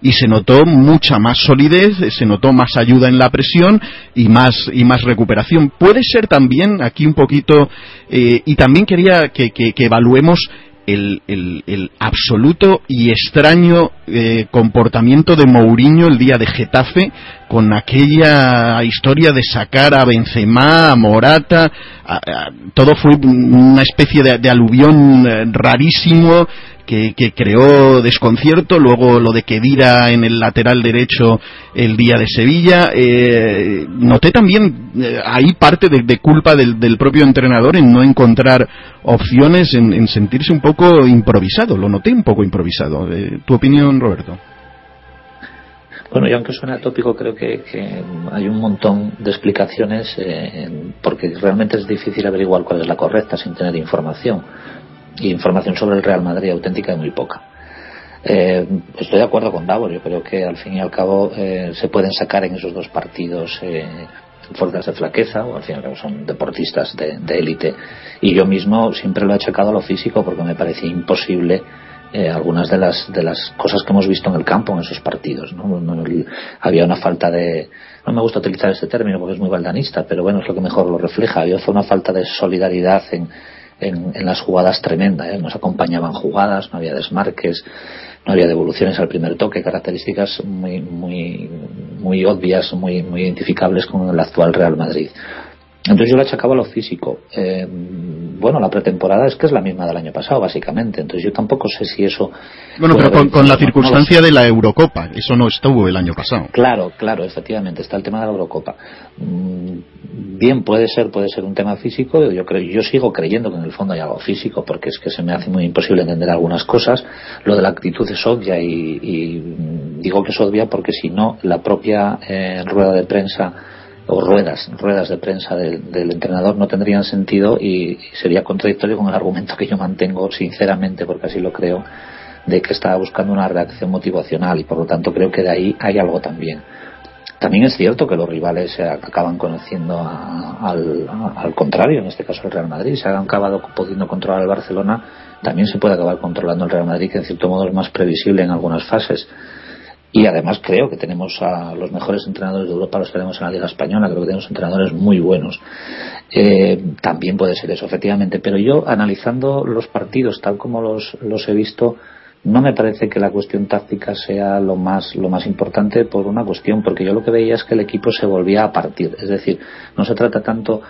y se notó mucha más solidez, se notó más ayuda en la presión y más, y más recuperación. Puede ser también aquí un poquito, eh, y también quería que, que, evaluemos el, el, absoluto y extraño eh, comportamiento de Mourinho el día de Getafe con aquella historia de sacar a Benzema, a Morata, todo fue una especie de, de aluvión eh, rarísimo que, creó desconcierto, luego lo de Kedira en el lateral derecho el día de Sevilla. Eh, noté también eh, ahí parte de, culpa del, propio entrenador en no encontrar opciones, en, sentirse un poco improvisado, lo noté un poco improvisado. Eh, ¿Tu opinión, Roberto? Bueno, y aunque suene atópico, creo que, hay un montón de explicaciones porque realmente es difícil averiguar cuál es la correcta sin tener información y información sobre el Real Madrid auténtica y muy poca. Eh, estoy de acuerdo con Davor, yo creo que al fin y al cabo eh, se pueden sacar en esos dos partidos eh, fuerzas de flaqueza, o al fin y al cabo son deportistas de élite, y yo mismo siempre lo he achacado a lo físico porque me parecía imposible eh, algunas de las de las cosas que hemos visto en el campo en esos partidos ¿no? había una falta de no me gusta utilizar este término porque es muy baldanista pero bueno es lo que mejor lo refleja había una falta de solidaridad en, en, las jugadas tremenda. ¿eh? Nos acompañaban jugadas, no había desmarques, no había devoluciones al primer toque, características muy, muy, muy obvias, muy, muy identificables con el actual Real Madrid. Entonces yo le achacaba lo físico. Eh, bueno, la pretemporada es que es la misma del año pasado, básicamente. Entonces yo tampoco sé si eso. Bueno, pero con, la circunstancia de la Eurocopa, eso no estuvo el año pasado. Claro, claro, efectivamente, está el tema de la Eurocopa. Mm, bien, puede ser, puede ser un tema físico. Yo creo, yo sigo creyendo que en el fondo hay algo físico, porque es que se me hace muy imposible entender algunas cosas. Lo de la actitud es obvia y, digo que es obvia porque si no, la propia eh, rueda de prensa o ruedas, ruedas de prensa del, entrenador no tendrían sentido y, sería contradictorio con el argumento que yo mantengo sinceramente, porque así lo creo, de que estaba buscando una reacción motivacional y por lo tanto creo que de ahí hay algo también. También es cierto que los rivales se acaban conociendo al, al, contrario, en este caso el Real Madrid, se han acabado pudiendo controlar el Barcelona, también se puede acabar controlando el Real Madrid, que en cierto modo es más previsible en algunas fases. Y además creo que tenemos a los mejores entrenadores de Europa, los tenemos en la Liga Española, creo que tenemos entrenadores muy buenos. Eh, también puede ser eso, efectivamente. Pero yo, analizando los partidos tal como los, los he visto, no me parece que la cuestión táctica sea lo más, lo más importante por una cuestión, porque yo lo que veía es que el equipo se volvía a partir. Es decir, no se trata tanto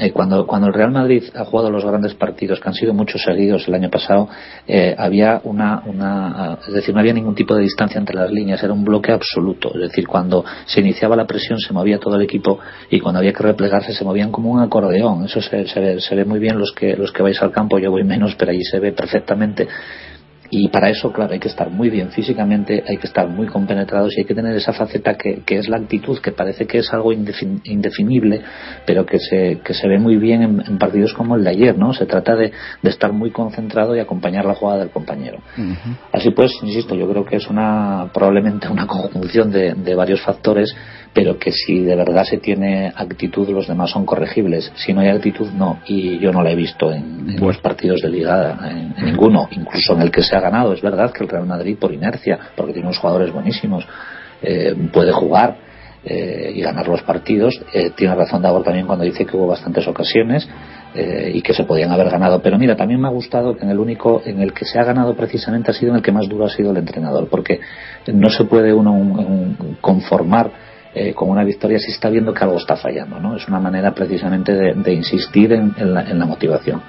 eh, cuando, cuando el Real Madrid ha jugado los grandes partidos, que han sido muchos seguidos el año pasado, eh, había una, una, es decir, no había ningún tipo de distancia entre las líneas, era un bloque absoluto. Es decir, cuando se iniciaba la presión se movía todo el equipo y cuando había que replegarse se movían como un acordeón. Eso se, se, ve, se ve muy bien los que, los que vais al campo, yo voy menos, pero allí se ve perfectamente y para eso, claro, hay que estar muy bien físicamente, hay que estar muy compenetrados y hay que tener esa faceta que, que es la actitud, que parece que es algo indefinible, pero que se, que se ve muy bien en, partidos como el de ayer, ¿no? Se trata de, de, estar muy concentrado y acompañar la jugada del compañero. Así pues, insisto, yo creo que es una probablemente una <laughs> conjunción de, de varios factores pero que si de verdad se tiene actitud los demás son corregibles. Si no hay actitud, no. Y yo no la he visto en, los partidos de liga, en, ninguno, incluso en el que se ha ganado. Es verdad que el Real Madrid, por inercia, porque tiene unos jugadores buenísimos, eh, puede jugar eh, y ganar los partidos. Eh, tiene razón Davor también cuando dice que hubo bastantes ocasiones y que se podían haber ganado. Pero mira, también me ha gustado que en el único en el que se ha ganado precisamente ha sido en el que más duro ha sido el entrenador, porque no se puede uno conformar eh, con una victoria se está viendo que algo está fallando, ¿no? Es una manera precisamente de, insistir en, la, motivación.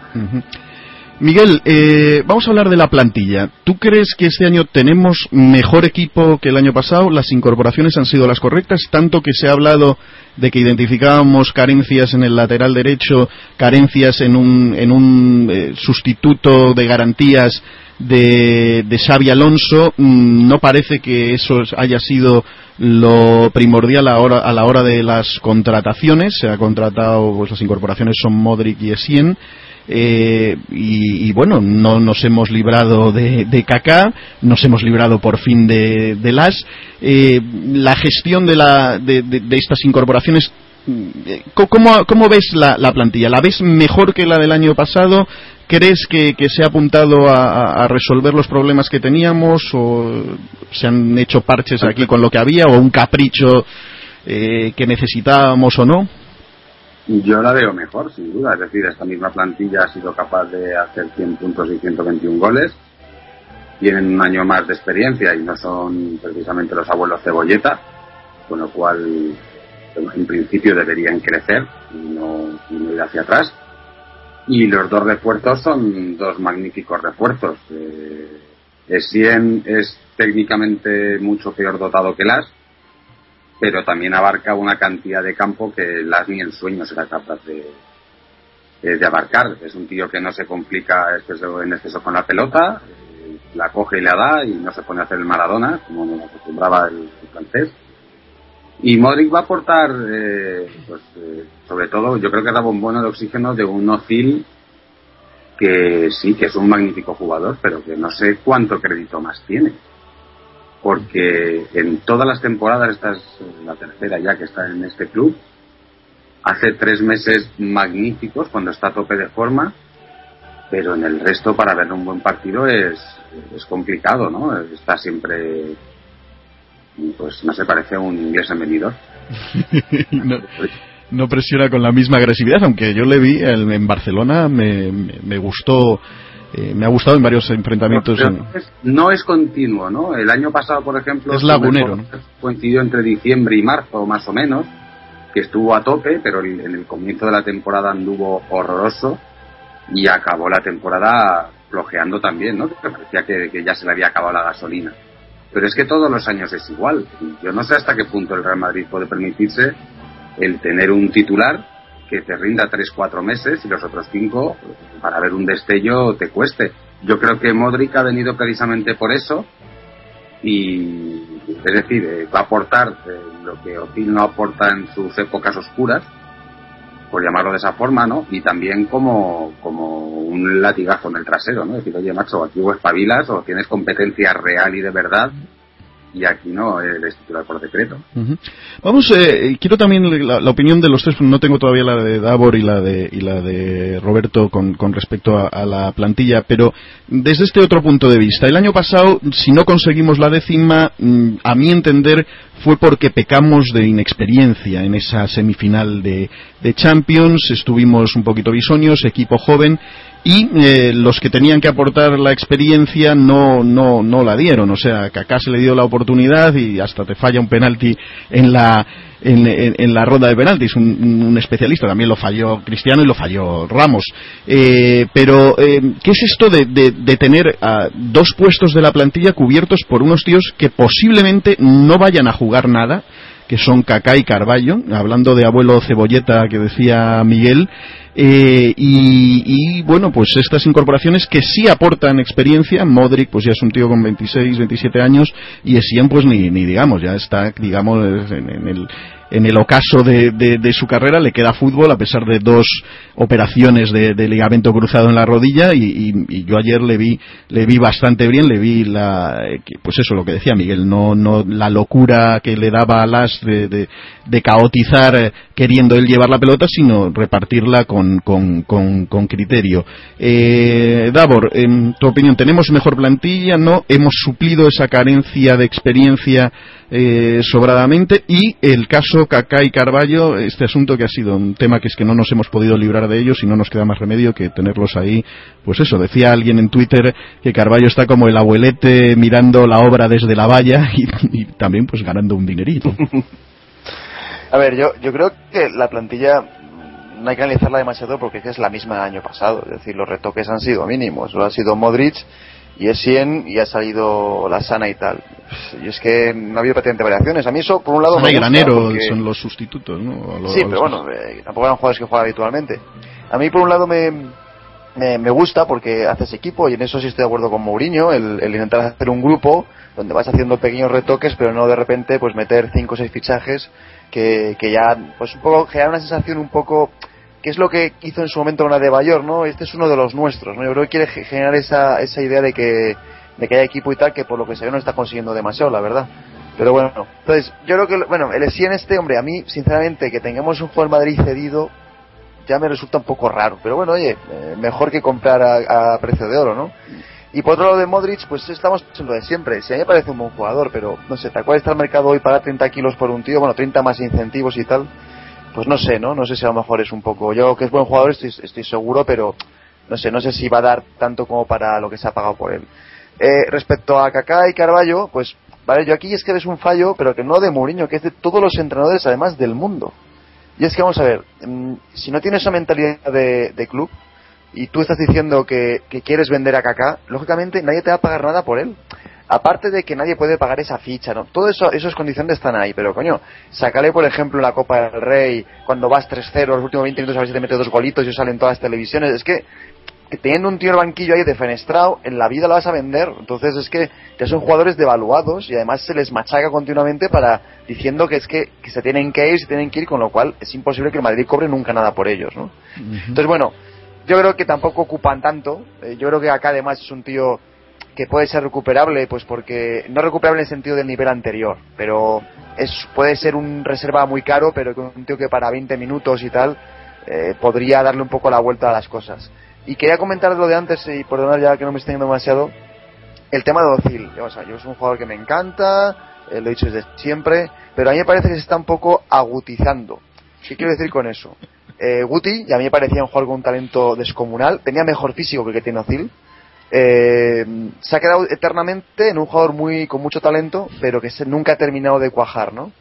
Miguel, eh, vamos a hablar de la plantilla. ¿Tú crees que este año tenemos mejor equipo que el año pasado? ¿Las incorporaciones han sido las correctas? Tanto que se ha hablado de que identificábamos carencias en el lateral derecho, carencias en un, en un eh, sustituto de garantías de, de Xavi Alonso. Mm, no parece que eso haya sido lo primordial a, hora, a la hora de las contrataciones. Se ha contratado, pues las incorporaciones son Modric y Essien. Eh, y, bueno, no nos hemos librado de, de Kaká, nos hemos librado por fin de, de Las. Eh, la gestión de, la, de, de estas incorporaciones eh, ¿Cómo, ¿Cómo, ves la, la, plantilla? ¿La ves mejor que la del año pasado? ¿Crees que, se ha apuntado a, a, resolver los problemas que teníamos o se han hecho parches aquí con lo que había o un capricho eh, que necesitábamos o no? Yo la veo mejor, sin duda. Es decir, esta misma plantilla ha sido capaz de hacer 100 puntos y 121 goles. Tienen un año más de experiencia y no son precisamente los abuelos cebolleta, con lo cual en principio deberían crecer y no, ir hacia atrás. Y los dos refuerzos son dos magníficos refuerzos. Eh, Essien es técnicamente mucho peor dotado que Las, pero también abarca una cantidad de campo que las ni en sueños era capaz de, de abarcar. Es un tío que no se complica en exceso con la pelota, eh, la coge y la da y no se pone a hacer el Maradona, como nos acostumbraba el, francés. Y Modric va a aportar, eh, pues, eh, sobre todo, yo creo que da un bono de oxígeno de un Ozil que sí, que es un magnífico jugador, pero que no sé cuánto crédito más tiene porque en todas las temporadas, esta es la tercera ya que está en este club, hace tres meses magníficos cuando está a tope de forma, pero en el resto para ver un buen partido es, es complicado, ¿no? Está siempre, pues no se parece a un inglés en venidor. <laughs> no, presiona con la misma agresividad, aunque yo le vi en Barcelona, me, me gustó eh, me ha gustado en varios enfrentamientos. no es continuo, ¿no? El año pasado, por ejemplo, es lagunero, coincidió entre diciembre y marzo, más o menos, que estuvo a tope, pero en el comienzo de la temporada anduvo horroroso y acabó la temporada flojeando también, ¿no? Que parecía que, que ya se le había acabado la gasolina. Pero es que todos los años es igual. Yo no sé hasta qué punto el Real Madrid puede permitirse el tener un titular que te rinda 3-4 meses y los otros 5 para ver un destello te cueste. Yo creo que Modric ha venido precisamente por eso y es decir, eh, va a aportar eh, lo que Ozil no aporta en sus épocas oscuras, por llamarlo de esa forma, ¿no? Y también como, como un latigazo en el trasero, ¿no? decir, oye, macho, aquí o espabilas o tienes competencia real y de verdad y aquí no es titular por decreto. Vamos, eh, quiero también la, opinión de los tres, no tengo todavía la de Davor y la de, y la de Roberto con, con respecto a, la plantilla, pero desde este otro punto de vista, el año pasado, si no conseguimos la décima, mm, a mi entender, fue porque pecamos de inexperiencia en esa semifinal de, de Champions, estuvimos un poquito bisoños, equipo joven, y eh, los que tenían que aportar la experiencia no, no, no la dieron. O sea, acá se le dio la oportunidad y hasta te falla un penalti en la, en, la ronda de penaltis. Un, un, especialista también lo falló Cristiano y lo falló Ramos. Eh, pero, eh, ¿qué es esto de, de, de tener a dos puestos de la plantilla cubiertos por unos tíos que posiblemente no vayan a jugar nada? Que son Kaká y Carballo, hablando de abuelo cebolleta que decía Miguel, eh, y, bueno, pues estas incorporaciones que sí aportan experiencia, Modric pues ya es un tío con 26, 27 años y Essien pues ni, ni digamos, ya está digamos en el en el ocaso de, de, su carrera le queda fútbol a pesar de dos operaciones de, ligamento cruzado en la rodilla y, yo ayer le vi le vi bastante bien le vi la pues eso lo que decía Miguel no no la locura que le daba a Las de, de, caotizar eh, queriendo él llevar la pelota sino repartirla con, con, con, criterio eh, Davor en tu opinión tenemos mejor plantilla no hemos suplido esa carencia de experiencia eh, sobradamente y el caso Kaká y Carballo, este asunto que ha sido un tema que es que no nos hemos podido librar de ellos y no nos queda más remedio que tenerlos ahí. Pues eso, decía alguien en Twitter que Carballo está como el abuelete mirando la obra desde la valla <laughs> y, también pues ganando un dinerito. <laughs> A ver, yo, yo creo que la plantilla no hay que analizarla demasiado porque es la misma del año pasado. Es decir, los retoques han sido mínimos. Solo ha sido Modric y es 100 y ha salido la sana y tal. Y es que no ha habido prácticamente variaciones. A mí eso, por un lado... me Granero son los sustitutos, ¿no? sí, pero bueno, eh, tampoco eran jugadores que juegan habitualmente. A mí, por un lado, me, me, gusta porque haces equipo y en eso sí estoy de acuerdo con Mourinho, el, el, intentar hacer un grupo donde vas haciendo pequeños retoques, pero no de repente pues meter cinco o seis fichajes que, que ya, pues un poco, generar una sensación un poco que es lo que hizo en su momento una de Bayor, ¿no? Este es uno de los nuestros, ¿no? Yo creo que quiere generar esa, esa idea de que, de que haya equipo y tal, que por lo que se ve no está consiguiendo demasiado, la verdad. Pero bueno, entonces, yo creo que, bueno, el en este, hombre, a mí, sinceramente, que tengamos un en Madrid cedido, ya me resulta un poco raro. Pero bueno, oye, eh, mejor que comprar a, precio de oro, ¿no? Y por otro lado de Modric, pues estamos en de siempre. Si a mí me parece un buen jugador, pero no sé, tal cual está el mercado hoy para 30 kilos por un tío, bueno, 30 más incentivos y tal, pues no sé, ¿no? No sé si a lo mejor es un poco. Yo que es buen jugador estoy, estoy seguro, pero no sé, no sé si va a dar tanto como para lo que se ha pagado por él. Eh, respecto a Kaká y Carballo, pues vale, yo aquí es que es un fallo, pero que no de Mourinho, que es de todos los entrenadores además del mundo. Y es que vamos a ver, mm, si no tienes esa mentalidad de, de club y tú estás diciendo que, que, quieres vender a Kaká, lógicamente nadie te va a pagar nada por él aparte de que nadie puede pagar esa ficha, ¿no? Todo eso, esas condiciones están ahí, pero coño, sácale por ejemplo la Copa del Rey, cuando vas 3-0, los últimos 20 minutos a ver si te mete dos golitos y salen todas las televisiones, es que, teniendo un tío en el banquillo ahí defenestrado, en la vida lo vas a vender, entonces es que ya son jugadores devaluados y además se les machaca continuamente para diciendo que es que, se tienen que ir, se tienen que ir, con lo cual es imposible que el Madrid cobre nunca nada por ellos, ¿no? Entonces bueno, yo creo que tampoco ocupan tanto, eh, yo creo que acá además es un tío que puede ser recuperable, pues porque no recuperable en el sentido del nivel anterior, pero es puede ser un reserva muy caro, pero un tío que para 20 minutos y tal eh, podría darle un poco la vuelta a las cosas. Y quería comentar lo de antes y perdonar ya que no me estoy yendo demasiado, el tema de Ozil. O sea, yo soy un jugador que me encanta, eh, lo he dicho desde siempre, pero a mí me parece que se está un poco agutizando. ¿Qué quiero decir con eso? Eh, Guti, y a mí me parecía un jugador con un talento descomunal, tenía mejor físico que el que tiene Ozil, eh, se ha quedado eternamente en un jugador muy con mucho talento, pero que nunca ha terminado de cuajar, ¿no?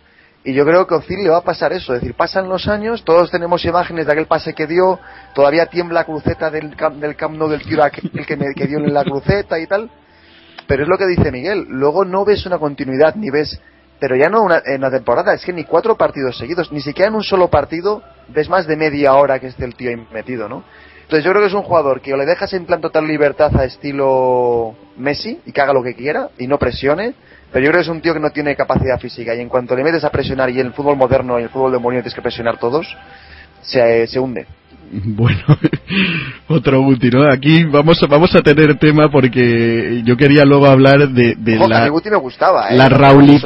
Y yo creo que Ozil le va a pasar eso, es decir, pasan los años, todos tenemos imágenes de aquel pase que dio, todavía tiembla la cruceta del, del Camp del tiro aquel que, me, que dio en la cruceta y tal, pero es lo que dice Miguel, luego no ves una continuidad, ni ves, pero ya no una, en la temporada, es que ni cuatro partidos seguidos, ni siquiera en un solo partido ves más de media hora que esté el tío metido, ¿no? Entonces yo creo que es un jugador que o le dejas en plan total libertad a estilo Messi y que haga lo que quiera y no presione, pero yo creo que es un tío que no tiene capacidad física y en cuanto le metes a presionar y el fútbol moderno y el fútbol de Mourinho tienes que presionar todos, se, se hunde. <laughs> Bueno, otro útil, ¿no? Aquí vamos a, vamos a tener tema porque yo quería luego hablar de, de la, me gustaba, ¿eh? la,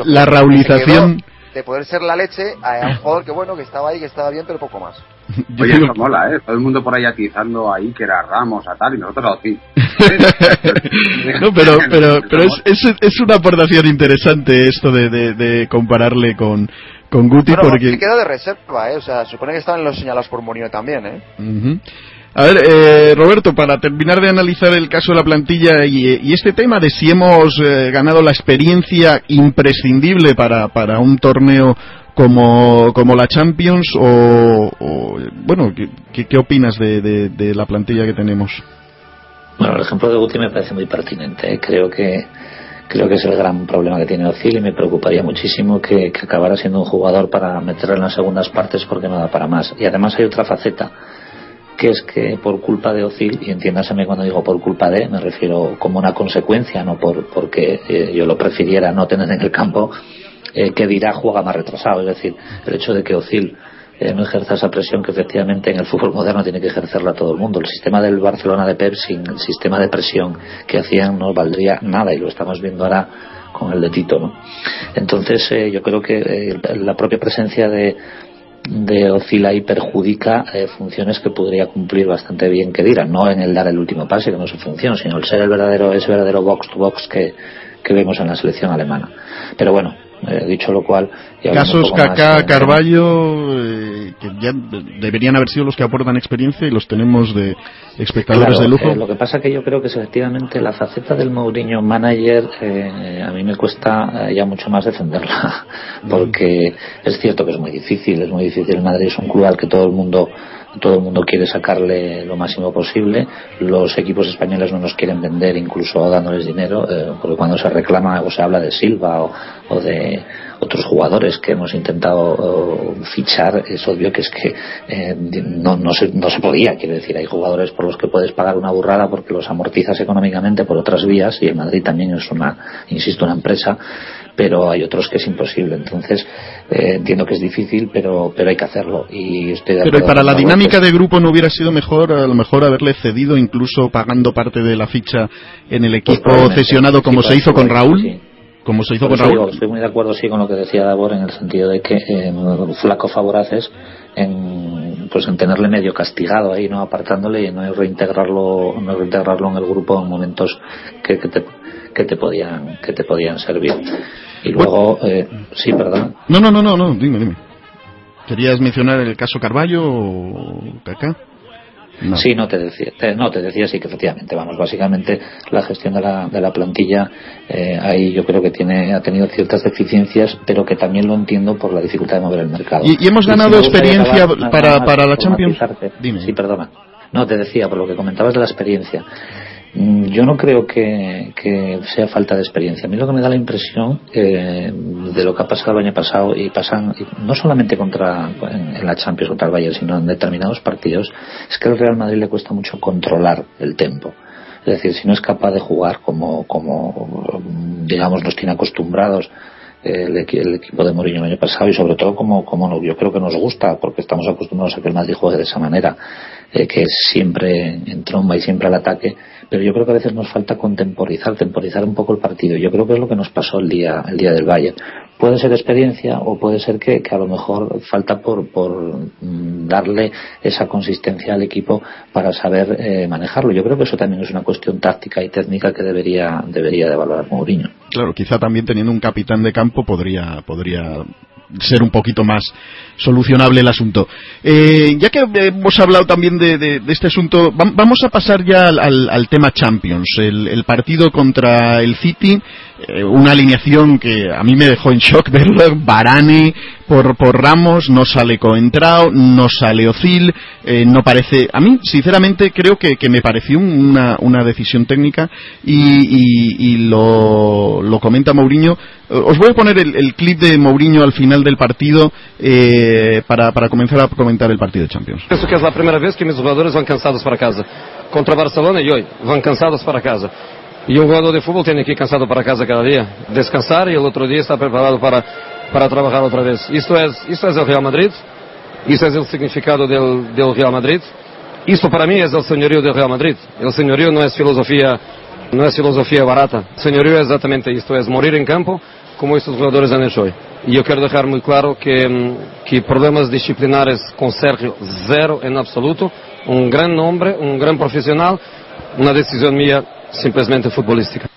la raulización de poder ser la leche a un jugador que bueno, que estaba ahí, que estaba bien, pero poco más. <laughs> Oye, eso mola, ¿eh? Todo el mundo por ahí atizando ahí que era Ramos, a tal, y nosotros a ti. <laughs> no, pero, pero, pero es, es, es, una aportación interesante esto de, de, de compararle con, con Guti bueno, porque... queda de reserva, ¿eh? O sea, supone que estaban los señalados por Mourinho también, ¿eh? A ver, eh, Roberto, para terminar de analizar el caso de la plantilla y, este tema de si hemos eh, ganado la experiencia imprescindible para, para un torneo como, como la Champions o, bueno, ¿qué, qué opinas de, de, la plantilla que tenemos? Bueno, el ejemplo de Guti me parece muy pertinente. ¿eh? Creo que creo que es el gran problema que tiene Ozil y me preocuparía muchísimo que, acabara siendo un jugador para meterlo en las segundas partes porque no da para más. Y además hay otra faceta que es que por culpa de Ozil, y entiéndaseme cuando digo por culpa de, me refiero como una consecuencia, no por porque eh, yo lo prefiriera no tener en el campo, eh, que dirá juega más retrasado. Es decir, el hecho de que Ozil eh, no ejerza esa presión que efectivamente en el fútbol moderno tiene que ejercerla todo el mundo. El sistema del Barcelona de Pep sin el sistema de presión que hacían no valdría nada y lo estamos viendo ahora con el de Tito. ¿no? Entonces yo creo que la propia presencia de de oscila y perjudica eh, funciones que podría cumplir bastante bien que dirán, no en el dar el último pase, que no es su función, sino el ser el verdadero, ese verdadero box to box que, que vemos en la selección alemana. Pero bueno, eh, dicho lo cual... Casos Kaká, Carballo, eh, que ya deberían haber sido los que aportan experiencia y los tenemos de espectadores de lujo. Eh, lo que pasa que yo creo que efectivamente la faceta del Mourinho manager eh, a mí me cuesta ya mucho más defenderla, <laughs> porque es cierto que es muy difícil, es muy difícil. Madrid es un club al que todo el mundo todo el mundo quiere sacarle lo máximo posible. Los equipos españoles no nos quieren vender, incluso dándoles dinero, eh, porque cuando se reclama o se habla de Silva o, de otros jugadores que hemos intentado fichar, es obvio que es que eh, no, no, se, no se podía. Quiere decir, hay jugadores por los que puedes pagar una burrada porque los amortizas económicamente por otras vías y el Madrid también es una, insisto, una empresa pero hay otros que es imposible. Entonces, eh, entiendo que es difícil, pero, pero hay que hacerlo. Y estoy de pero para la dinámica de grupo no hubiera sido mejor, a lo mejor, haberle cedido, incluso pagando parte de la ficha en el pues equipo cesionado, como se hizo con Raúl. Como se hizo con Raúl. estoy muy de acuerdo, sí, con lo que decía Davor, en el sentido de que eh, flaco favoraces en pues en tenerle medio castigado ahí no apartándole y no reintegrarlo no reintegrarlo en el grupo en momentos que, que te que te podían que te podían servir y luego, eh, sí, perdón. No, no, no, no, no, dime, dime. ¿Querías mencionar el caso Carballo o Kaká? Sí, no te decía, no te decía sí que efectivamente, vamos, básicamente la gestión de la, de la plantilla eh, ahí yo creo que tiene ha tenido ciertas deficiencias, pero que también lo entiendo por la dificultad de mover el mercado. Y, hemos ganado experiencia para, para la Champions. Dime. Sí, perdona. No, te decía, por lo que comentabas de la experiencia. Mm, yo no creo que, sea falta de experiencia. A mí lo que me da la impresión eh, de lo que ha pasado el año pasado y pasan no solamente contra en, la Champions contra el Bayern, sino en determinados partidos, es que al Real Madrid le cuesta mucho controlar el tempo. Es decir, si no es capaz de jugar como, como digamos, nos tiene acostumbrados el, equipo de Mourinho el año pasado y sobre todo como, como yo creo que nos gusta porque estamos acostumbrados a que el Madrid juegue de esa manera eh, que es siempre en tromba y siempre al ataque pero yo creo que a veces nos falta contemporizar, temporizar un poco el partido. Yo creo que es lo que nos pasó el día, el día del Bayern. Puede ser experiencia o puede ser que, a lo mejor falta por, por mm, darle esa consistencia al equipo para saber eh, manejarlo. Yo creo que eso también es una cuestión táctica y técnica que debería, debería de valorar Mourinho. Claro, quizá también teniendo un capitán de campo podría, podría ser un poquito más solucionable el asunto. Eh, ya que hemos hablado también de, este asunto, vamos a pasar ya al, tema Champions. El, partido contra el City, eh, una alineación que a mí me dejó en shock <laughs> verlo. Barane por, por Ramos, no sale Coentrao, no sale Ozil, eh, no parece. A mí, sinceramente, creo que, me pareció una, una decisión técnica y, lo, lo comenta Mourinho. Os voy a poner el, clip de Mourinho al final del partido eh, para, para, comenzar a comentar el partido de Champions. Penso que es la primera vez que mis jugadores van cansados para casa. Contra Barcelona y hoy van cansados para casa. Y un jugador de fútbol tiene que ir cansado para casa cada día, descansar y el otro día estar preparado para, para trabajar otra vez. Esto es, esto es el Real Madrid, esto es el significado del, del Real Madrid. Esto para mí es el señorío del Real Madrid. El señorío no es filosofía no es filosofía barata. Señorío es exactamente esto, es morir en campo como estos jugadores han hecho hoy. Y yo quiero dejar muy claro que, mm, que problemas disciplinares con Sergio, cero en absoluto. Un gran nombre, un gran profesional, una decisión mía simplemente futbolística.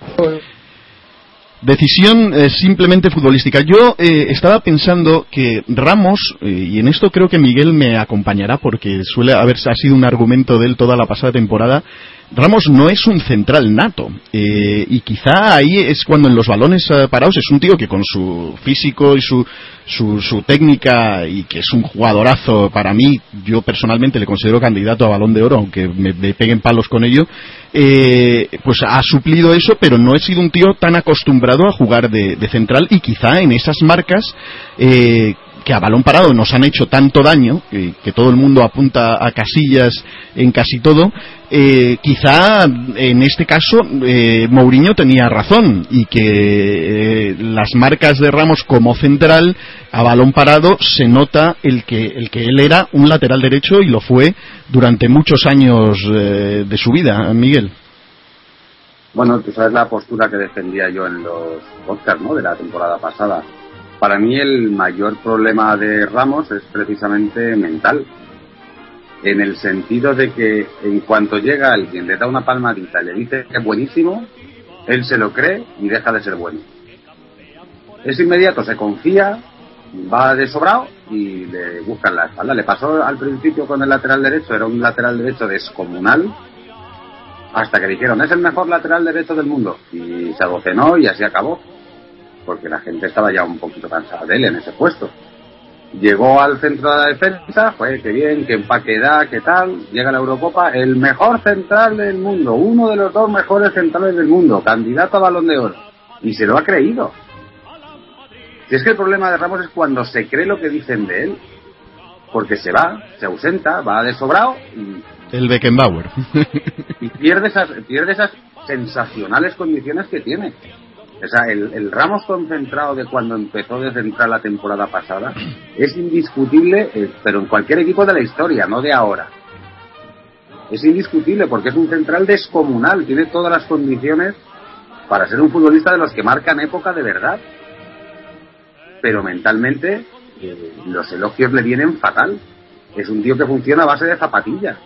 Decisión eh, simplemente futbolística. Yo eh, estaba pensando que Ramos, eh, y en esto creo que Miguel me acompañará porque suele haber ha sido un argumento de él toda la pasada temporada, Ramos no es un central nato eh, y quizá ahí es cuando en los balones eh, parados es un tío que con su físico y su, su, técnica y que es un jugadorazo para mí, yo personalmente le considero candidato a balón de oro aunque me, peguen palos con ello, eh, pues ha suplido eso pero no he sido un tío tan acostumbrado a jugar de, central y quizá en esas marcas que a balón parado nos han hecho tanto daño, que todo el mundo apunta a casillas en casi todo, eh, quizá en este caso eh, Mourinho tenía razón y que eh, las marcas de Ramos como central a balón parado se nota el que, el que él era un lateral derecho y lo fue durante muchos años eh, de su vida, Miguel. Bueno, tú sabes la postura que defendía yo en los podcasts ¿no? de la temporada pasada. Para mí el mayor problema de Ramos es precisamente mental en el sentido de que en cuanto llega alguien, le da una palmadita le dice que es buenísimo, él se lo cree y deja de ser bueno. Es inmediato, se confía va de sobrado y le buscan la espalda. Le pasó al principio con el lateral derecho, era un lateral derecho descomunal, hasta que dijeron, es el mejor lateral derecho del mundo. Y se abocenó y así acabó, porque la gente estaba ya un poquito cansada de él en ese puesto. Llegó al centro de la defensa, fue que bien, que empaque da, que tal, llega a la Eurocopa, el mejor central del mundo, uno de los dos mejores centrales del mundo, candidato a balón de oro. Y se lo ha creído. Si es que el problema de Ramos es cuando se cree lo que dicen de él, porque se va, se ausenta, va de sobrado y... El Beckenbauer. y pierde esas, pierde esas sensacionales condiciones que tiene. O sea, el, Ramos concentrado de cuando empezó de central la temporada pasada es indiscutible, eh, pero en cualquier equipo de la historia, no de ahora. Es indiscutible porque es un central descomunal, tiene todas las condiciones para ser un futbolista de los que marcan época de verdad. Pero mentalmente eh, los elogios le vienen fatal. Es un tío que funciona a base de zapatillas.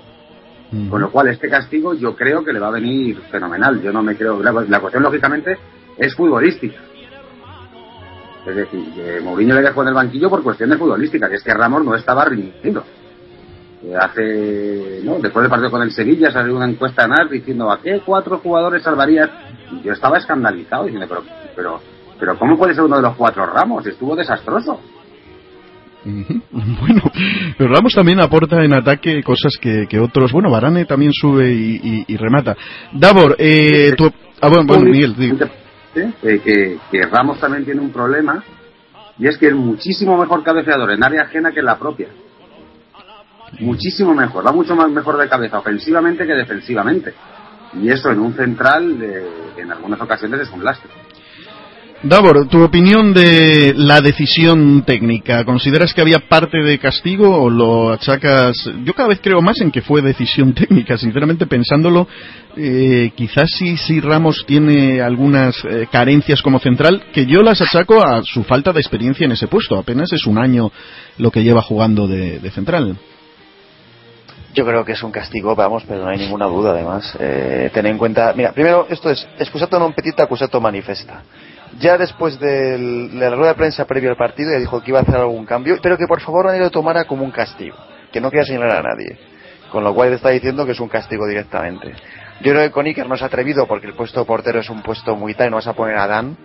Con lo cual, este castigo yo creo que le va a venir fenomenal. Yo no me creo. la cuestión, lógicamente, es futbolística. Es decir, que Mourinho le dejó en el banquillo por cuestiones futbolísticas, que es que Ramos no estaba rindiendo. Eh, hace, ¿no? Después del partido con el Sevilla salió una encuesta en AR diciendo ¿a qué cuatro jugadores salvarías? Y yo estaba escandalizado diciendo, pero, pero, pero ¿cómo puede ser uno de los cuatro Ramos? Estuvo desastroso. <laughs> Bueno, pero Ramos también aporta en ataque cosas que, que otros. Bueno, Varane también sube y, remata. Davor, eh, tu, ah, bueno, Miguel, eh, que, Ramos también tiene un problema y es que es muchísimo mejor cabeceador en área ajena que en la propia. Muchísimo mejor, va mucho más mejor de cabeza ofensivamente que defensivamente. Y eso en un central, en algunas ocasiones, es un lastre. Davor, tu opinión de la decisión técnica. ¿Consideras que había parte de castigo o lo achacas? Yo cada vez creo más en que fue decisión <laughs> técnica. Sinceramente, pensándolo, eh, quizás sí, sí Ramos tiene algunas eh, carencias como central que yo las achaco a su falta de experiencia en ese puesto. Apenas es un año lo que lleva jugando de, central. Yo creo que es un castigo, vamos, pero no hay ninguna duda además. Eh, ten en cuenta, mira, primero esto es excusato non petit, acusato manifesta ya después de la rueda de prensa previo al partido ya dijo que iba a hacer algún cambio, pero que por favor nadie lo tomara como un castigo, que no quería señalar a nadie. Con lo cual está diciendo que es un castigo directamente. Yo creo que con Iker no se ha atrevido porque el puesto de portero es un puesto muy tal y no vas a poner a Dan,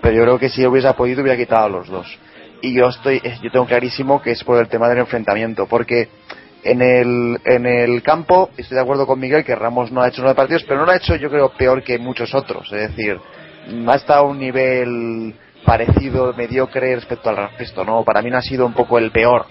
pero yo creo que si hubiese podido hubiera quitado a los dos. Y yo estoy, yo tengo clarísimo que es por el tema del enfrentamiento, porque en el, en el campo estoy de acuerdo con Miguel que Ramos no ha hecho nueve partidos, pero no lo ha hecho yo creo peor que muchos otros. Es decir, ha estado a un nivel parecido, mediocre respecto al resto, ¿no? Para mí no ha sido un poco el peor.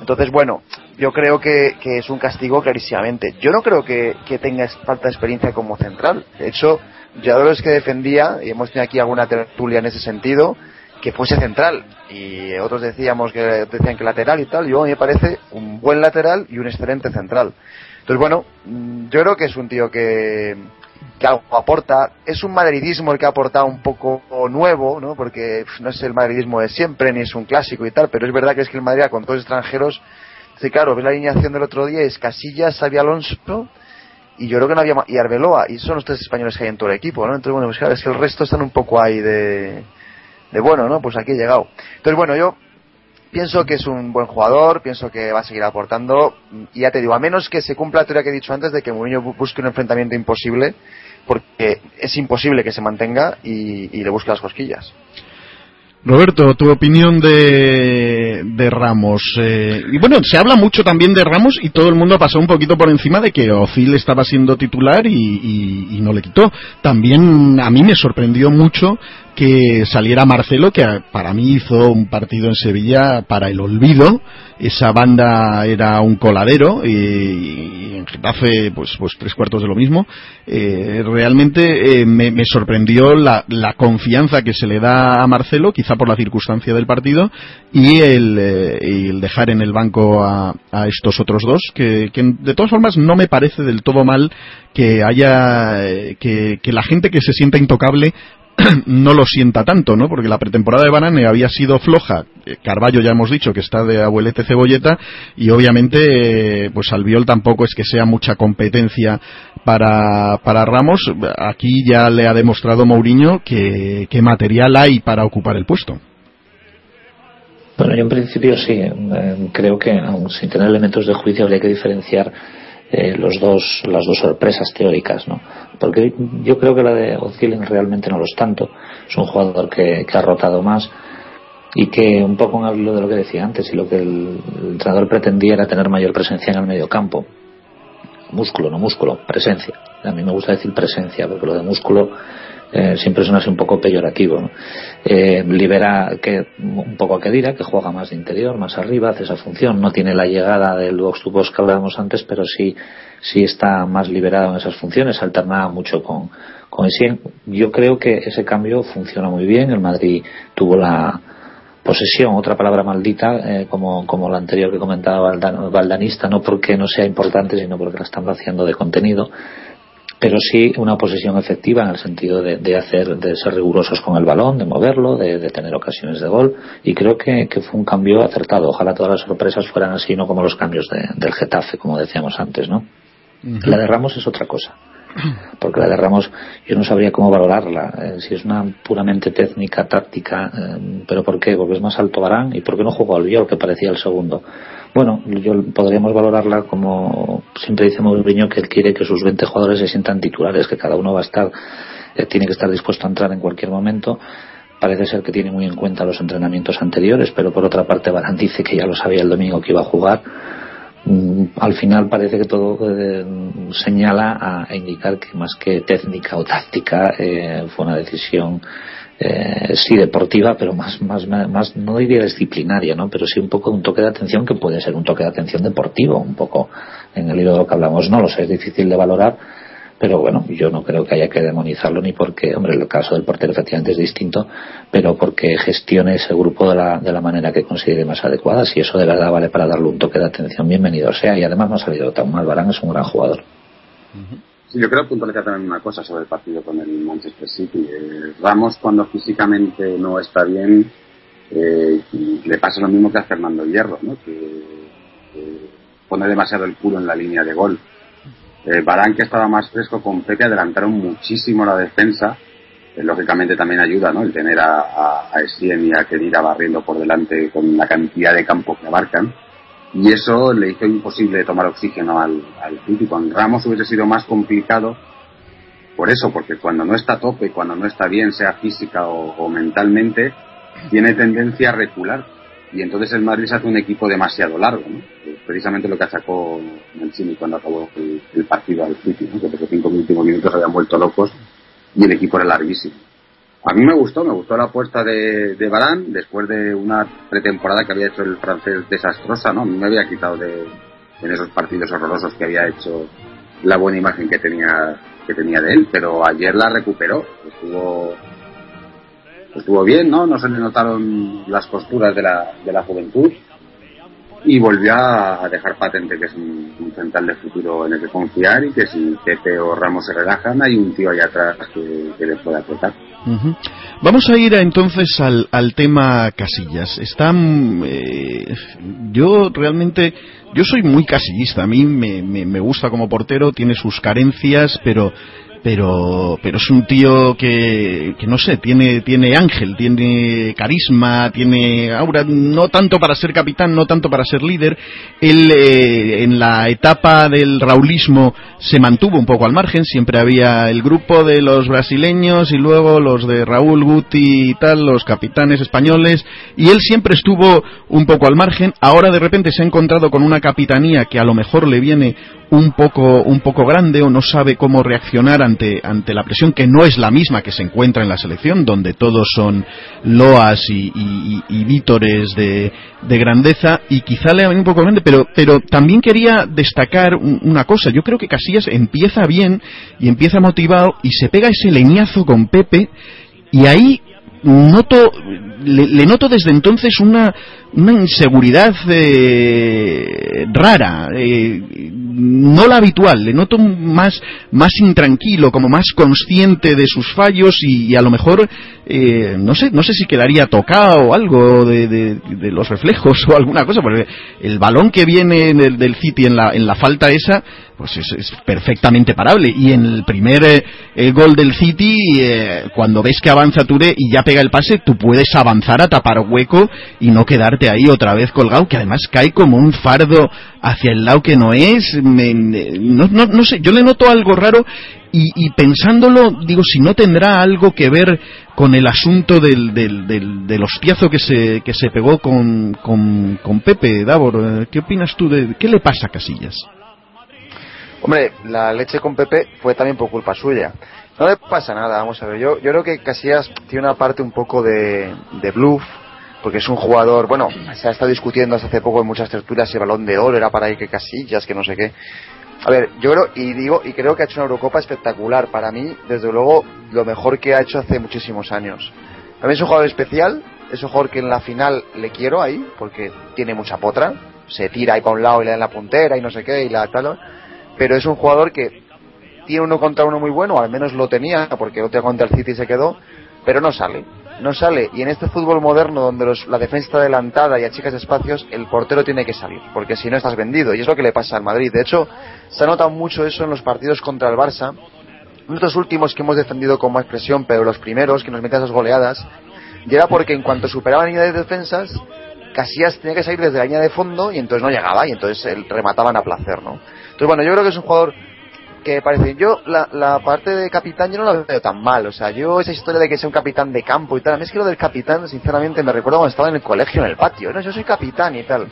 Entonces, bueno, yo creo que, es un castigo clarísimamente. Yo no creo que, tenga falta de experiencia como central. De hecho, ya de los que defendía, y hemos tenido aquí alguna tertulia en ese sentido, que fuese central. Y otros decíamos que decían que lateral y tal. Yo me parece un buen lateral y un excelente central. Entonces, bueno, mm, yo creo que es un tío que, que algo aporta. Es un madridismo el que ha aportado un poco nuevo, ¿no? Porque no es el madridismo de siempre, ni es un clásico y tal, pero es verdad que es que el Madrid con todos extranjeros, sí, claro, ves la alineación del otro día, es Casillas, Xavi Alonso, y yo creo que no había y Arbeloa, y son los tres españoles que hay en todo el equipo, ¿no? Entonces, bueno, pues claro, es que el resto están un poco ahí de, de bueno, ¿no? Pues aquí he llegado. Entonces, bueno, yo pienso que es un buen jugador, pienso que va a seguir aportando, y ya te digo, a menos que se cumpla la teoría que he dicho antes de que Mourinho busque un enfrentamiento imposible, porque es imposible que se mantenga y, le busque las cosquillas. Roberto, tu opinión de, de Ramos. Eh, y bueno, se habla mucho también de Ramos y todo el mundo ha pasado un poquito por encima de que Ozil estaba siendo titular y, y, no le quitó. También a mí me sorprendió mucho que saliera Marcelo, que para mí hizo un partido en Sevilla para el olvido. Esa banda era un coladero y, en Getafe, pues, pues tres cuartos de lo mismo. Eh, realmente eh, me, sorprendió la, confianza que se le da a Marcelo, quizá por la circunstancia del partido, y el, eh, dejar en el banco a, estos otros dos, que, de todas formas no me parece del todo mal que haya que la gente que se sienta intocable <clears throat> no lo sienta tanto, ¿no? Porque la pretemporada de Banane había sido floja. Eh, Carballo ya hemos dicho que está de abuelete cebolleta y obviamente, eh, pues Albiol tampoco es que sea mucha competencia para, para Ramos. Aquí ya le ha demostrado Mourinho que, que material hay para ocupar el puesto. Bueno, yo en principio sí. Eh, creo que, sin tener elementos de juicio, habría que diferenciar eh, los dos, las dos sorpresas teóricas, ¿no? Porque yo creo que la de O'Cilling realmente no lo es tanto. Es un jugador que, ha rotado más y que un poco en de lo que decía antes y lo que el, entrenador pretendía era tener mayor presencia en el medio campo. Músculo, no músculo, presencia. A mí me gusta decir presencia porque lo de músculo eh, siempre suena así un poco peyorativo. Eh, libera que, un poco a Kedira, que juega más de interior, más arriba, hace esa función. No tiene la llegada del box to box que hablábamos antes, pero sí, sí está más liberado en esas funciones, alternaba mucho con, con Essien. Yo creo que ese cambio funciona muy bien. El Madrid tuvo la posesión, otra palabra maldita, eh, como, como la anterior que comentaba Valdanista, no porque no sea importante, sino porque la están vaciando de contenido pero sí una posesión efectiva en el sentido de, hacer de ser rigurosos con el balón de moverlo de, tener ocasiones de gol. Y creo que, fue un cambio acertado. Ojalá todas las sorpresas fueran así no como los cambios del Getafe como decíamos antes no la de Ramos es otra cosa porque la de Ramos yo no sabría cómo valorarla eh, si es una puramente técnica táctica eh, pero ¿por qué? porque es más alto Barán y ¿por qué no jugó al Viol que parecía el segundo bueno, yo, podríamos valorarla como siempre dice Mourinho que él quiere que sus 20 jugadores se sientan titulares, que cada uno va a estar, eh, tiene que estar dispuesto a entrar en cualquier momento. Parece ser que tiene muy en cuenta los entrenamientos anteriores, pero por otra parte Barán dice que ya lo sabía el domingo que iba a jugar. Mm, al final parece que todo eh, señala a, indicar que más que técnica o táctica eh, fue una decisión eh, sí deportiva, pero más, más, más, no diría disciplinaria, ¿no? Pero sí un poco un toque de atención que puede ser un toque de atención deportivo, un poco en el hilo de lo que hablamos, no lo sé, es difícil de valorar, pero bueno, yo no creo que haya que demonizarlo ni porque, hombre, el caso del portero efectivamente es distinto, pero porque gestione ese grupo de la, de la manera que considere más adecuada, si eso de verdad vale para darle un toque de atención, bienvenido sea, y además no ha salido tan mal, Barán es un gran jugador. Yo creo puntualizar también una cosa sobre el partido con el Manchester City. Eh, Ramos cuando físicamente no está bien eh, le pasa lo mismo que a Fernando Hierro, ¿no? que, pone demasiado el culo en la línea de gol. Eh, Barán que estaba más fresco con Pepe adelantaron muchísimo la defensa. Eh, lógicamente también ayuda ¿no? el tener a, a, a y a Kedira barriendo por delante con la cantidad de campo que abarcan y eso le hizo imposible tomar oxígeno al, al City. Con Ramos hubiese sido más complicado por eso, porque cuando no está a tope, cuando no está bien, sea física o, mentalmente, tiene tendencia a recular. Y entonces el Madrid se hace un equipo demasiado largo, ¿no? precisamente lo que achacó Mancini cuando acabó el, partido al City, ¿no? que los cinco últimos minutos habían vuelto locos y el equipo era larguísimo. A mí me gustó, me gustó la apuesta de, de Barán después de una pretemporada que había hecho el francés desastrosa, ¿no? Me había quitado de, en esos partidos horrorosos que había hecho la buena imagen que tenía que tenía de él, pero ayer la recuperó, estuvo estuvo bien, ¿no? No se le notaron las costuras de la, de la juventud y volvió a dejar patente que es un, central de futuro en el que confiar y que si Pepe o Ramos se relajan hay un tío allá atrás que, que le pueda apretar. Vamos a ir entonces al, al, tema Casillas. Están, eh, yo realmente, yo soy muy casillista. A mí me, me, me gusta como portero, tiene sus carencias, pero pero pero es un tío que, no sé tiene tiene ángel tiene carisma tiene aura no tanto para ser capitán no tanto para ser líder. Él eh, en la etapa del raulismo se mantuvo un poco al margen siempre había el grupo de los brasileños y luego los de Raúl Guti y tal los capitanes españoles y él siempre estuvo un poco al margen. Ahora de repente se ha encontrado con una capitanía que a lo mejor le viene un poco, un poco grande o no sabe cómo reaccionar ante, ante la presión que no es la misma que se encuentra en la selección, donde todos son loas y, vítores de, de, grandeza, y quizá le un poco grande, pero, pero también quería destacar una cosa. Yo creo que Casillas empieza bien y empieza motivado y se pega ese leñazo con Pepe, y ahí noto, le, noto desde entonces una, una inseguridad eh, rara, eh, no la habitual, le noto más, más intranquilo, como más consciente de sus fallos y, a lo mejor, eh, no sé, no sé si quedaría tocado o algo de, de, los reflejos o alguna cosa, porque el balón que viene del, del City en la, en la falta esa, pues es, perfectamente parable. Y en el primer eh, gol del City, eh, cuando ves que avanza Touré y ya pega el pase, tú puedes avanzar a tapar hueco y no quedarte ahí otra vez colgado, que además cae como un fardo hacia el lado que no es. no, no, no sé, yo le noto algo raro y, pensándolo, digo, si no tendrá algo que ver con el asunto del, del, del, hostiazo que se, que se pegó con, con, con Pepe, Davor, ¿qué opinas tú de qué le pasa a Casillas? Hombre, la leche con Pepe fue también por culpa suya. No le pasa nada, vamos a ver. Yo, yo creo que Casillas tiene una parte un poco de, de bluff, porque es un jugador, bueno, se ha estado discutiendo hace poco en muchas tertulias si balón de oro era para que Casillas, que no sé qué. A ver, yo creo, y digo, y creo que ha hecho una Eurocopa espectacular. Para mí, desde luego, lo mejor que ha hecho hace muchísimos años. También es un jugador especial, es un jugador que en la final le quiero ahí, porque tiene mucha potra, se tira ahí para un lado y le da la puntera y no sé qué, y la tal. Pero es un jugador que tiene uno contra uno muy bueno, al menos lo tenía, porque otro contra el City se quedó, pero no sale no sale. Y en este fútbol moderno, donde la defensa está adelantada y achicas espacios, el portero tiene que salir, porque si no estás vendido. Y es lo que le pasa al Madrid. De hecho, se ha notado mucho eso en los partidos contra el Barça. Nuestros últimos que hemos defendido con más presión, pero los primeros que nos metían esas goleadas, y era porque en cuanto superaba la línea de defensas, Casillas tenía que salir desde la línea de fondo y entonces no llegaba y entonces remataban a placer, ¿no? Entonces, bueno, yo creo que es un jugador que parece, yo la, la, parte de capitán yo no la veo tan mal, o sea, yo esa historia de que sea un capitán de campo y tal, a mí es que lo del capitán, sinceramente, me recuerdo cuando estaba en el colegio, en el patio, no, yo soy capitán y tal.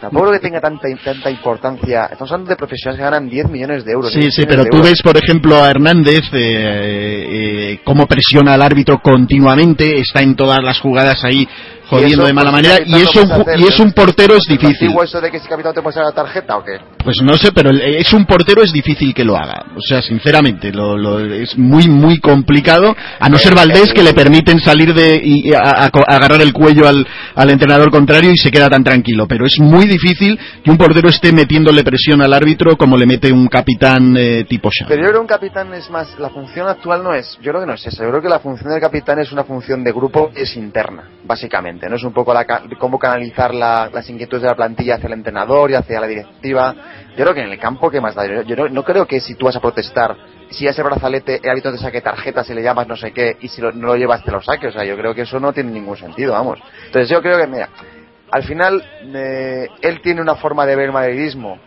Tampoco creo que tenga tanta, tanta importancia. Estamos hablando de profesionales que ganan 10 millones de euros. Sí, sí, pero tú ves, por ejemplo, a Hernández, eh, eh, cómo presiona al árbitro continuamente, está en todas las jugadas ahí jodiendo de mala manera y es un y es un portero es difícil. eso de que si capitán te puede la tarjeta o qué? Pues no sé, pero es un portero es difícil que lo haga. O sea, sinceramente, lo, lo es muy muy complicado a no ser Valdés que le permiten salir de y a, agarrar el cuello al, al entrenador contrario y se queda tan tranquilo, pero es muy difícil que un portero esté metiéndole presión al árbitro como le mete un capitán eh, tipo Xavi. Pero yo creo que un capitán es más la función actual no es, yo creo que no es esa, yo creo que la función del capitán es una función de grupo es interna, básicamente ¿no? Es un poco la, cómo canalizar las inquietudes de la plantilla hacia el entrenador y hacia la directiva. Yo creo que en el campo, ¿qué más da? Yo, no, creo que si tú vas a protestar, si ese brazalete, el hábito te saque tarjetas y le llamas no sé qué, y si no lo llevas te lo saque. O sea, yo creo que eso no tiene ningún sentido, vamos. Entonces yo creo que, mira, al final, eh, él tiene una forma de ver madridismo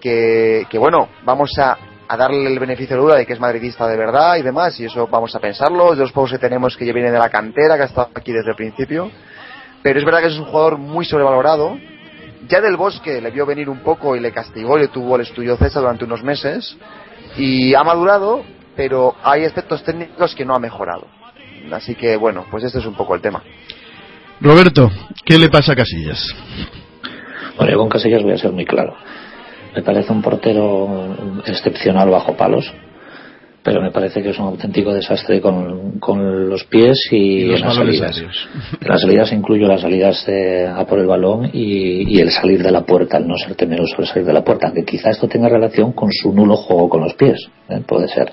que, que bueno, vamos a a darle el beneficio de la duda de que es madridista de verdad y demás, y eso vamos a pensarlo. De los pocos que tenemos que ya viene de la cantera, que ha estado aquí desde el principio pero es verdad que es un jugador muy sobrevalorado. Ya del Bosque le vio venir un poco y le castigó y le tuvo el estudio César durante unos meses y ha madurado, pero hay aspectos técnicos que no ha mejorado. Así que bueno, pues este es un poco el tema. Roberto, ¿qué le pasa a Casillas? Bueno, yo con Casillas voy a ser muy claro. Me parece un portero excepcional bajo palos pero me parece que es un auténtico desastre con, con los pies y, en las salidas. En las salidas incluyo las salidas a por el balón y, el salir de la puerta, el no ser temeroso el salir de la puerta, aunque quizá esto tenga relación con su nulo juego con los pies, ¿eh? puede ser.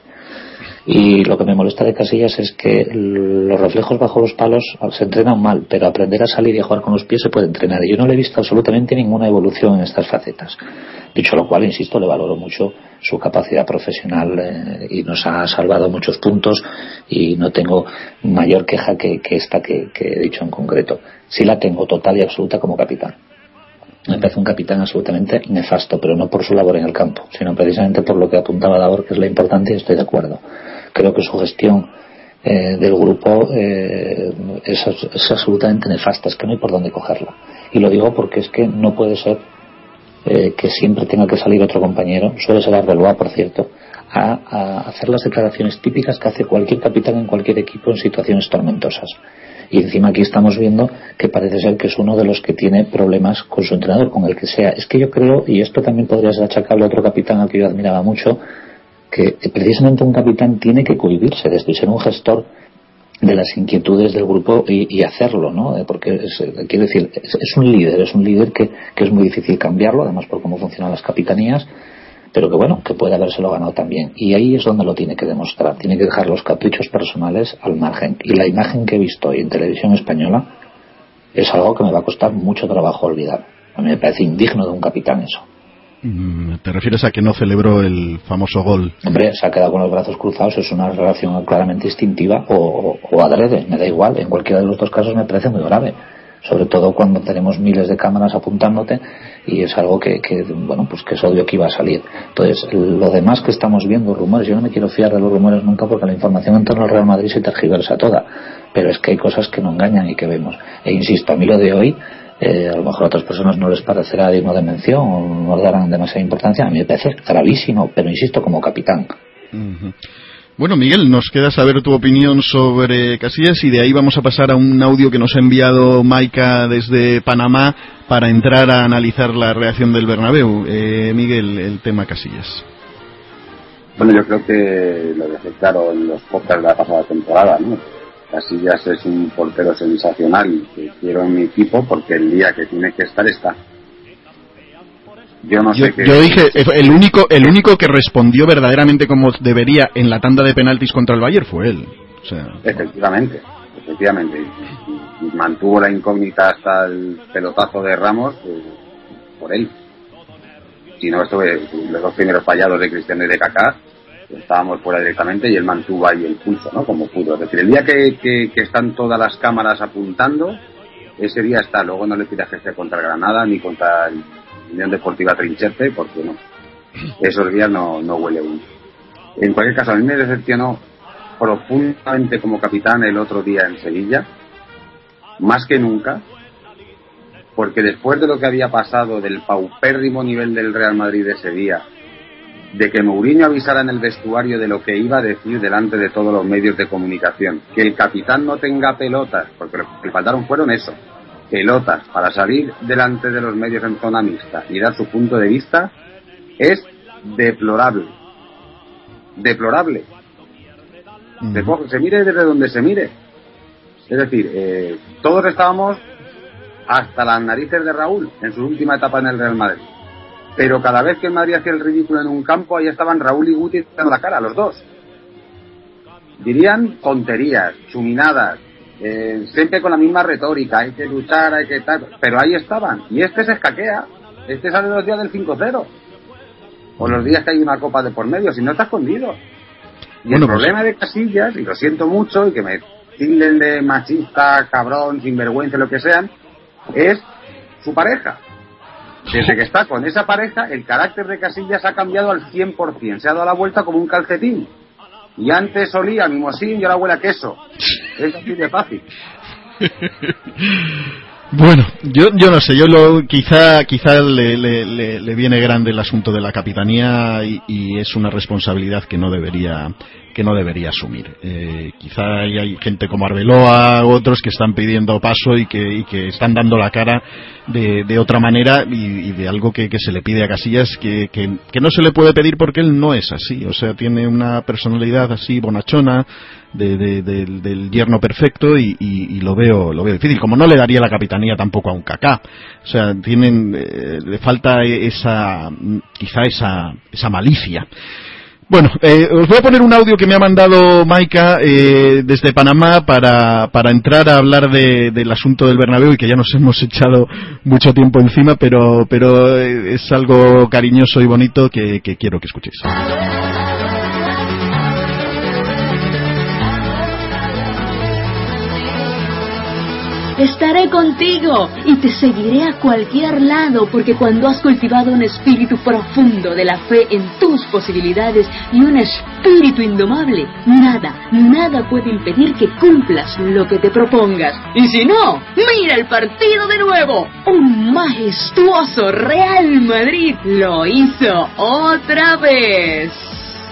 Y lo que me molesta de Casillas es que los reflejos bajo los palos se entrenan mal, pero aprender a salir y a jugar con los pies se puede entrenar. Y yo no le he visto absolutamente ninguna evolución en estas facetas. Dicho lo cual, insisto, le valoro mucho su capacidad profesional eh, y nos ha salvado muchos puntos y no tengo mayor queja que, esta que, he dicho en concreto. Sí la tengo total y absoluta como capitán. Me parece un capitán absolutamente nefasto, pero no por su labor en el campo, sino precisamente por lo que apuntaba Davor, que es la importante y estoy de acuerdo. Creo que su gestión eh, del grupo eh, es, es, absolutamente nefasta, es que no hay por dónde cogerla. Y lo digo porque es que no puede ser eh, que siempre tenga que salir otro compañero, suele ser Arbeloa, por cierto, a, hacer las declaraciones típicas que hace cualquier capitán en cualquier equipo en situaciones tormentosas. Y encima aquí estamos viendo que parece ser que es uno de los que tiene problemas con su entrenador, con el que sea. Es que yo creo, y esto también podría ser achacable a otro capitán al que yo admiraba mucho, que precisamente un capitán tiene que cohibirse de ser un gestor de las inquietudes del grupo y, hacerlo, ¿no? Eh, porque es, eh, quiero decir, es, un líder, es un líder que, que, es muy difícil cambiarlo, además por cómo funcionan las capitanías, pero que bueno, que puede habérselo ganado también. Y ahí es donde lo tiene que demostrar, tiene que dejar los caprichos personales al margen. Y la imagen que he visto hoy en televisión española es algo que me va a costar mucho trabajo olvidar. A mí me parece indigno de un capitán eso. Mm, ¿Te refieres a que no celebró el famoso gol? Hombre, se ha quedado con los brazos cruzados, es una relación claramente instintiva o, o adrede, me da igual. En cualquiera de los dos casos me parece muy grave sobre todo cuando tenemos miles de cámaras apuntándote y es algo que, bueno pues que es obvio que iba a salir entonces lo demás que estamos viendo rumores yo no me quiero fiar de los rumores nunca porque la información en torno al Real Madrid se tergiversa toda pero es que hay cosas que no engañan y que vemos e insisto a mí lo de hoy eh, a lo mejor a otras personas no les parecerá digno de mención o no le darán demasiada importancia a mí me parece gravísimo pero insisto como capitán bueno, Miguel, nos queda saber tu opinión sobre Casillas y de ahí vamos a pasar a un audio que nos ha enviado Maika desde Panamá para entrar a analizar la reacción del Bernabéu. Eh, Miguel, el tema Casillas. Bueno, yo creo que lo dejé claro en los podcasts de la pasada temporada, ¿no? Casillas es un portero sensacional que quiero en mi equipo porque el día que tiene que estar está. Yo no sé Yo dije, el único, el único que respondió verdaderamente como debería en la tanda de penaltis contra el Bayern fue él. Efectivamente, efectivamente. Y, mantuvo la incógnita hasta el pelotazo de Ramos eh, por él. Si no, esto, los dos primeros fallados de Cristiano y de Kaká, estábamos fuera directamente y él mantuvo ahí el pulso, ¿no? Como pudo. Es decir, el día que, que, están todas las cámaras apuntando, ese día está. Luego no le pidas que contra Granada ni contra el Unión Deportiva Trincherte, porque no. <clears throat> Esos días no, no huele uno. En cualquier caso, a mí me decepcionó profundamente como capitán el otro día en Sevilla, más que nunca, porque después de lo que había pasado del paupérrimo nivel del Real Madrid ese día, de que Mourinho avisara en el vestuario de lo que iba a decir delante de todos los medios de comunicación, que el capitán no tenga pelotas, porque lo que le faltaron fueron eso, pelotas para salir delante de los medios en zona mixta y dar su punto de vista es deplorable. Deplorable. se, mire desde donde se mire. Es decir, eh, todos estábamos hasta las narices de Raúl en su última etapa en el Real Madrid. Pero cada vez que el Madrid hacía el ridículo en un campo, ahí estaban Raúl y Guti dando la cara, los dos. Dirían tonterías, chuminadas, eh, siempre con la misma retórica, hay que luchar, hay que estar, pero ahí estaban. Y este se escaquea, este sale los días del 5-0, o los días que hay una copa de por medio, si no está escondido. Y el pues problema de Casillas, y lo siento mucho, y que me tilden de machista, cabrón, sinvergüenza, lo que sean, es su pareja. Desde que está con esa pareja, el carácter de Casillas ha cambiado al 100%, se ha dado la vuelta como un calcetín. Y antes olía mimosín y ahora huele a queso. Es así de fácil. <laughs> Bueno, yo, yo no sé, yo lo, quizá, quizá le, le, le, viene grande el asunto de la capitanía y, es una responsabilidad que no debería, que no debería asumir. Eh, quizá hay, gente como Arbeloa, otros que están pidiendo paso y que, que están dando la cara de, de otra manera y, de algo que, se le pide a Casillas que, que, no se le puede pedir porque él no es así. O sea, tiene una personalidad así bonachona, de, del yerno perfecto y, lo veo lo veo difícil como no le daría la capitanía tampoco a un cacá o sea tienen eh, le falta esa quizá esa esa malicia bueno, eh, os voy a poner un audio que me ha mandado Maika eh, desde Panamá para, para entrar a hablar de, del asunto del Bernabéu y que ya nos hemos echado mucho tiempo encima, pero, pero eh, es algo cariñoso y bonito que quiero que escuchéis. Estaré contigo y te seguiré a cualquier lado porque cuando has cultivado un espíritu profundo de la fe en tus posibilidades y un espíritu indomable, nada, nada puede impedir que cumplas lo que te propongas. Y si no, mira el partido de nuevo. Un majestuoso Real Madrid lo hizo otra vez.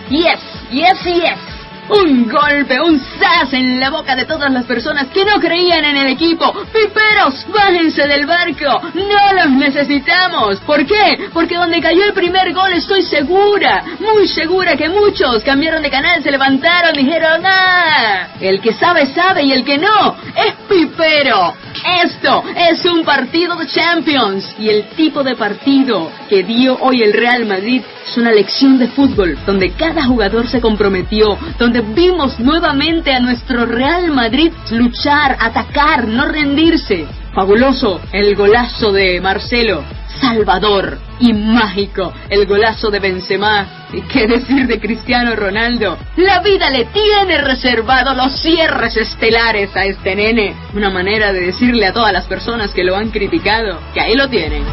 Yes, yes, yes. Un golpe, un sas en la boca de todas las personas que no creían en el equipo. ¡Piperos, bájense del barco! ¡No los necesitamos! ¿Por qué? Porque donde cayó el primer gol estoy segura, muy segura que muchos cambiaron de canal, se levantaron, dijeron ¡Ah! El que sabe, sabe y el que no, es Pipero. Esto es un partido de Champions y el tipo de partido que dio hoy el Real Madrid es una lección de fútbol donde cada jugador se comprometió, donde vimos nuevamente a nuestro Real Madrid luchar, atacar, no rendirse. Fabuloso el golazo de Marcelo. Salvador y mágico, el golazo de Benzema. ¿Y qué decir de Cristiano Ronaldo? La vida le tiene reservado los cierres estelares a este nene. Una manera de decirle a todas las personas que lo han criticado que ahí lo tienen.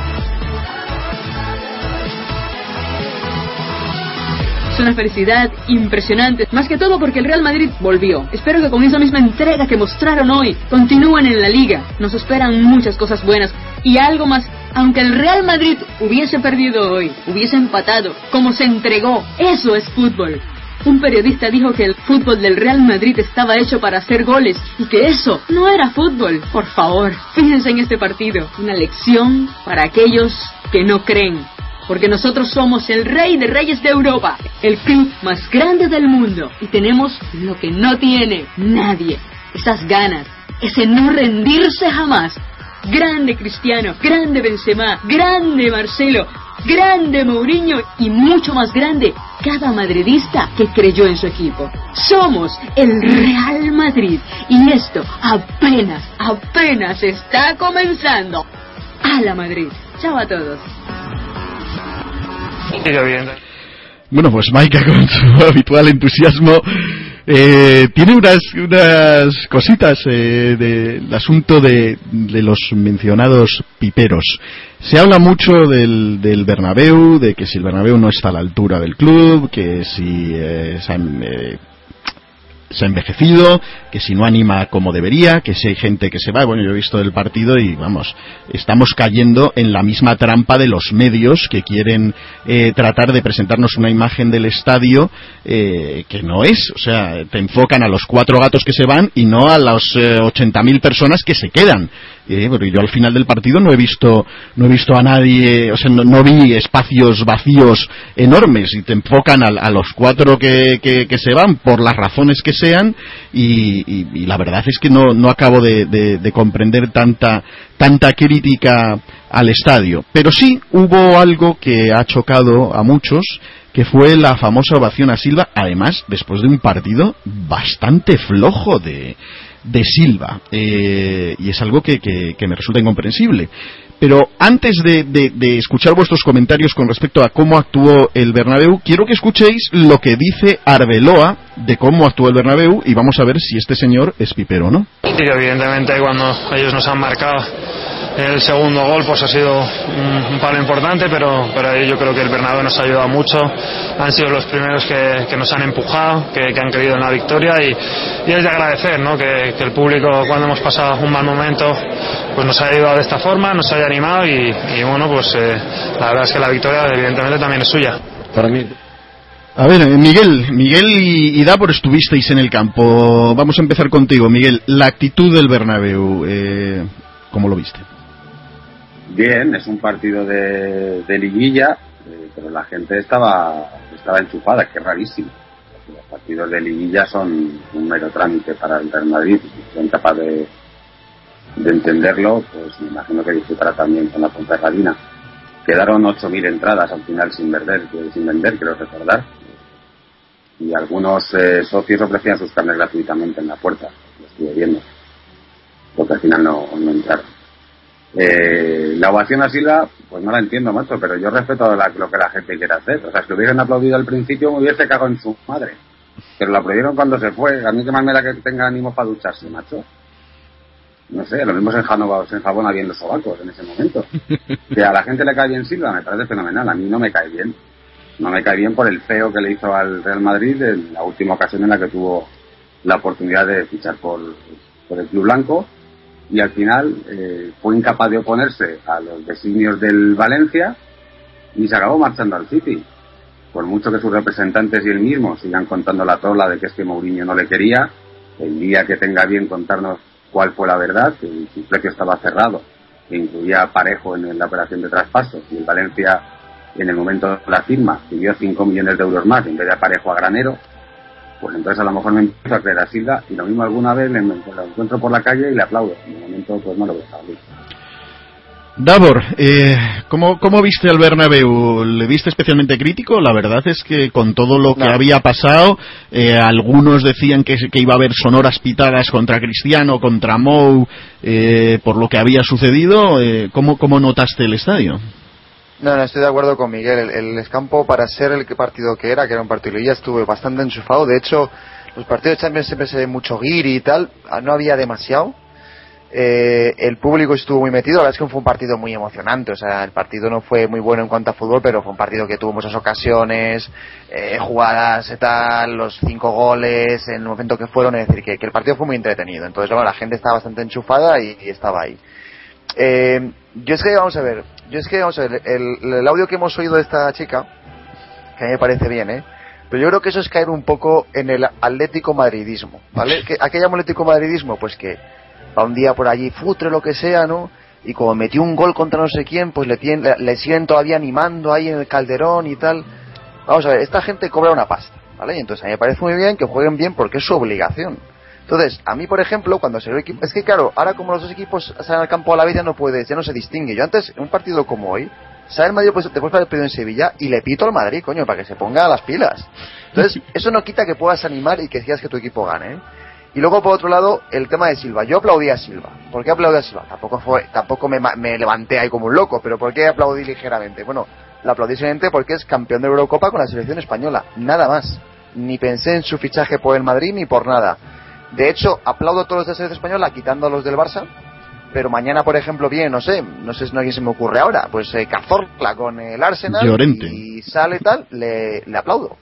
Es una felicidad impresionante, más que todo porque el Real Madrid volvió. Espero que con esa misma entrega que mostraron hoy continúen en la liga. Nos esperan muchas cosas buenas y algo más. Aunque el Real Madrid hubiese perdido hoy, hubiese empatado, como se entregó, eso es fútbol. Un periodista dijo que el fútbol del Real Madrid estaba hecho para hacer goles y que eso no era fútbol. Por favor, fíjense en este partido. Una lección para aquellos que no creen porque nosotros somos el rey de reyes de Europa, el club más grande del mundo y tenemos lo que no tiene nadie, esas ganas, ese no rendirse jamás. Grande Cristiano, grande Benzema, grande Marcelo, grande Mourinho y mucho más grande cada madridista que creyó en su equipo. Somos el Real Madrid y esto apenas, apenas está comenzando. A la Madrid. Chao a todos. Bueno, pues Maika con su <laughs> habitual entusiasmo eh, tiene unas, unas cositas eh, del asunto de, de, los mencionados piperos. Se habla mucho del, del Bernabéu, de que si el Bernabéu no está a la altura del club, que si eh, eh se ha envejecido, que si no anima como debería, que si hay gente que se va. Bueno, yo he visto el partido y vamos, estamos cayendo en la misma trampa de los medios que quieren eh, tratar de presentarnos una imagen del estadio eh, que no es. O sea, te enfocan a los cuatro gatos que se van y no a las eh, 80.000 personas que se quedan. Eh, porque yo al final del partido no he visto no he visto a nadie o sea no, vi espacios vacíos enormes y te enfocan a, los cuatro que, que, se van por las razones que sean y, la verdad es que no, no acabo de, de, comprender tanta tanta crítica al estadio. Pero sí hubo algo que ha chocado a muchos que fue la famosa ovación a Silva además después de un partido bastante flojo de de Silva. Eh, y es algo que, que, me resulta incomprensible. Pero antes de, de, escuchar vuestros comentarios con respecto a cómo actuó el Bernabéu, quiero que escuchéis lo que dice Arbeloa de cómo actuó el Bernabéu y vamos a ver si este señor es pipero o no. Evidentemente cuando ellos nos han marcado el segundo gol pues ha sido un, palo importante, pero, pero yo creo que el Bernabéu nos ha ayudado mucho. Han sido los primeros que, que nos han empujado, que, que, han creído en la victoria y, y es de agradecer ¿no? que, que, el público cuando hemos pasado un mal momento pues nos haya ayudado de esta forma, nos haya animado y, y bueno pues eh, la verdad es que la victoria evidentemente también es suya. Para mí a ver, eh, Miguel, Miguel y, y Davor estuvisteis en el campo. Vamos a empezar contigo, Miguel. La actitud del Bernabéu, eh, ¿cómo lo viste? Bien, es un partido de, de liguilla, eh, pero la gente estaba, estaba enchufada, que es rarísimo. Los partidos de liguilla son un mero trámite para el Real Madrid, si son capaz de, de entenderlo, pues me imagino que disfrutará también con la Ponferradina. Quedaron 8.000 entradas al final sin vender, sin vender, quiero recordar. Y algunos eh, socios ofrecían sus carnes gratuitamente en la puerta, lo estuve viendo. Porque al final no, no entraron. Eh, la ovación a Silva, pues no la entiendo, macho, pero yo respeto lo que la gente quiere hacer. O sea, si hubiesen aplaudido al principio, me hubiese cagado en su madre. Pero lo aplaudieron cuando se fue. A mí que más me da que tenga ánimo para ducharse, macho. No sé, lo mismo se, enjabona, se bien los sobacos en ese momento. Que a la gente le cae bien Silva, me parece fenomenal. A mí no me cae bien. No me cae bien por el feo que le hizo al Real Madrid en la última ocasión en la que tuvo la oportunidad de fichar por, por el Club Blanco y al final eh, fue incapaz de oponerse a los designios del Valencia y se acabó marchando al City. Por mucho que sus representantes y él mismo sigan contando la tola de que es que Mourinho no le quería, el día que tenga bien contarnos cuál fue la verdad, que su precio estaba cerrado, que incluía Parejo en la operación de traspaso y el Valencia en el momento de la firma pidió 5 millones de euros más en vez de Parejo a Granero, pues entonces a lo mejor me empiezo a creer a Silva y lo mismo alguna vez le, lo encuentro por la calle y le aplaudo. En el momento pues no lo veo salir. Davor, eh, ¿cómo, ¿cómo, viste al Bernabéu? ¿Le viste especialmente crítico? La verdad es que con todo lo que había pasado, eh, algunos decían que, que, iba a haber sonoras pitadas contra Cristiano, contra Mou, eh, por lo que había sucedido. Eh, ¿cómo, ¿Cómo notaste el estadio? No, no, estoy de acuerdo con Miguel. El, el Escampo, para ser el que partido que era, que era un partido ya estuve bastante enchufado. De hecho, los partidos de Champions siempre se ve mucho guiri y tal. Ah, No había demasiado. Eh, el público estuvo muy metido. La verdad es que fue un partido muy emocionante. O sea, el partido no fue muy bueno en cuanto a fútbol, pero fue un partido que tuvo muchas ocasiones, eh, jugadas y tal, los cinco goles en el momento que fueron. Es decir, que, que el partido fue muy entretenido. Entonces, bueno, la gente estaba bastante enchufada y, y estaba ahí. Eh, yo es que, vamos a ver, yo es que, vamos a ver, el, el audio que hemos oído de esta chica, que a mí me parece bien, ¿eh? Pero yo creo que eso es caer un poco en el atlético madridismo, ¿vale? ¿Qué- ¿A qué llamo atlético madridismo? Pues que va un día por allí, futre lo que sea, ¿no? Y como metió un gol contra no sé quién, pues le, tienen- le siguen todavía animando ahí en el calderón y tal. Vamos a ver, esta gente cobra una pasta, ¿vale? Y entonces a mí me parece muy bien que jueguen bien porque es su obligación. Entonces, a mí, por ejemplo, cuando se equipo, es que claro, ahora como los dos equipos salen al campo a la vez ya no puedes, ya no se distingue. Yo antes, en un partido como hoy, sale el Madrid pues, después del partido en Sevilla y le pito al Madrid, coño, para que se ponga las pilas. Entonces, <laughs> eso no quita que puedas animar y que quieras que tu equipo gane, ¿eh? Y luego, por otro lado, el tema de Silva. Yo aplaudí a Silva. ¿Por qué aplaudí a Silva? Tampoco fue, tampoco me, me levanté ahí como un loco, pero ¿por qué aplaudí ligeramente? Bueno, la aplaudí simplemente porque es campeón de Eurocopa con la selección española. Nada más. Ni pensé en su fichaje por el Madrid ni por nada. De hecho, aplaudo a todos los de la selección española, quitando a los del Barça. Pero mañana, por ejemplo, viene, no sé, no sé si no alguien se me ocurre ahora, pues eh, Cazorla con el Arsenal Llorente. y sale tal, le, le aplaudo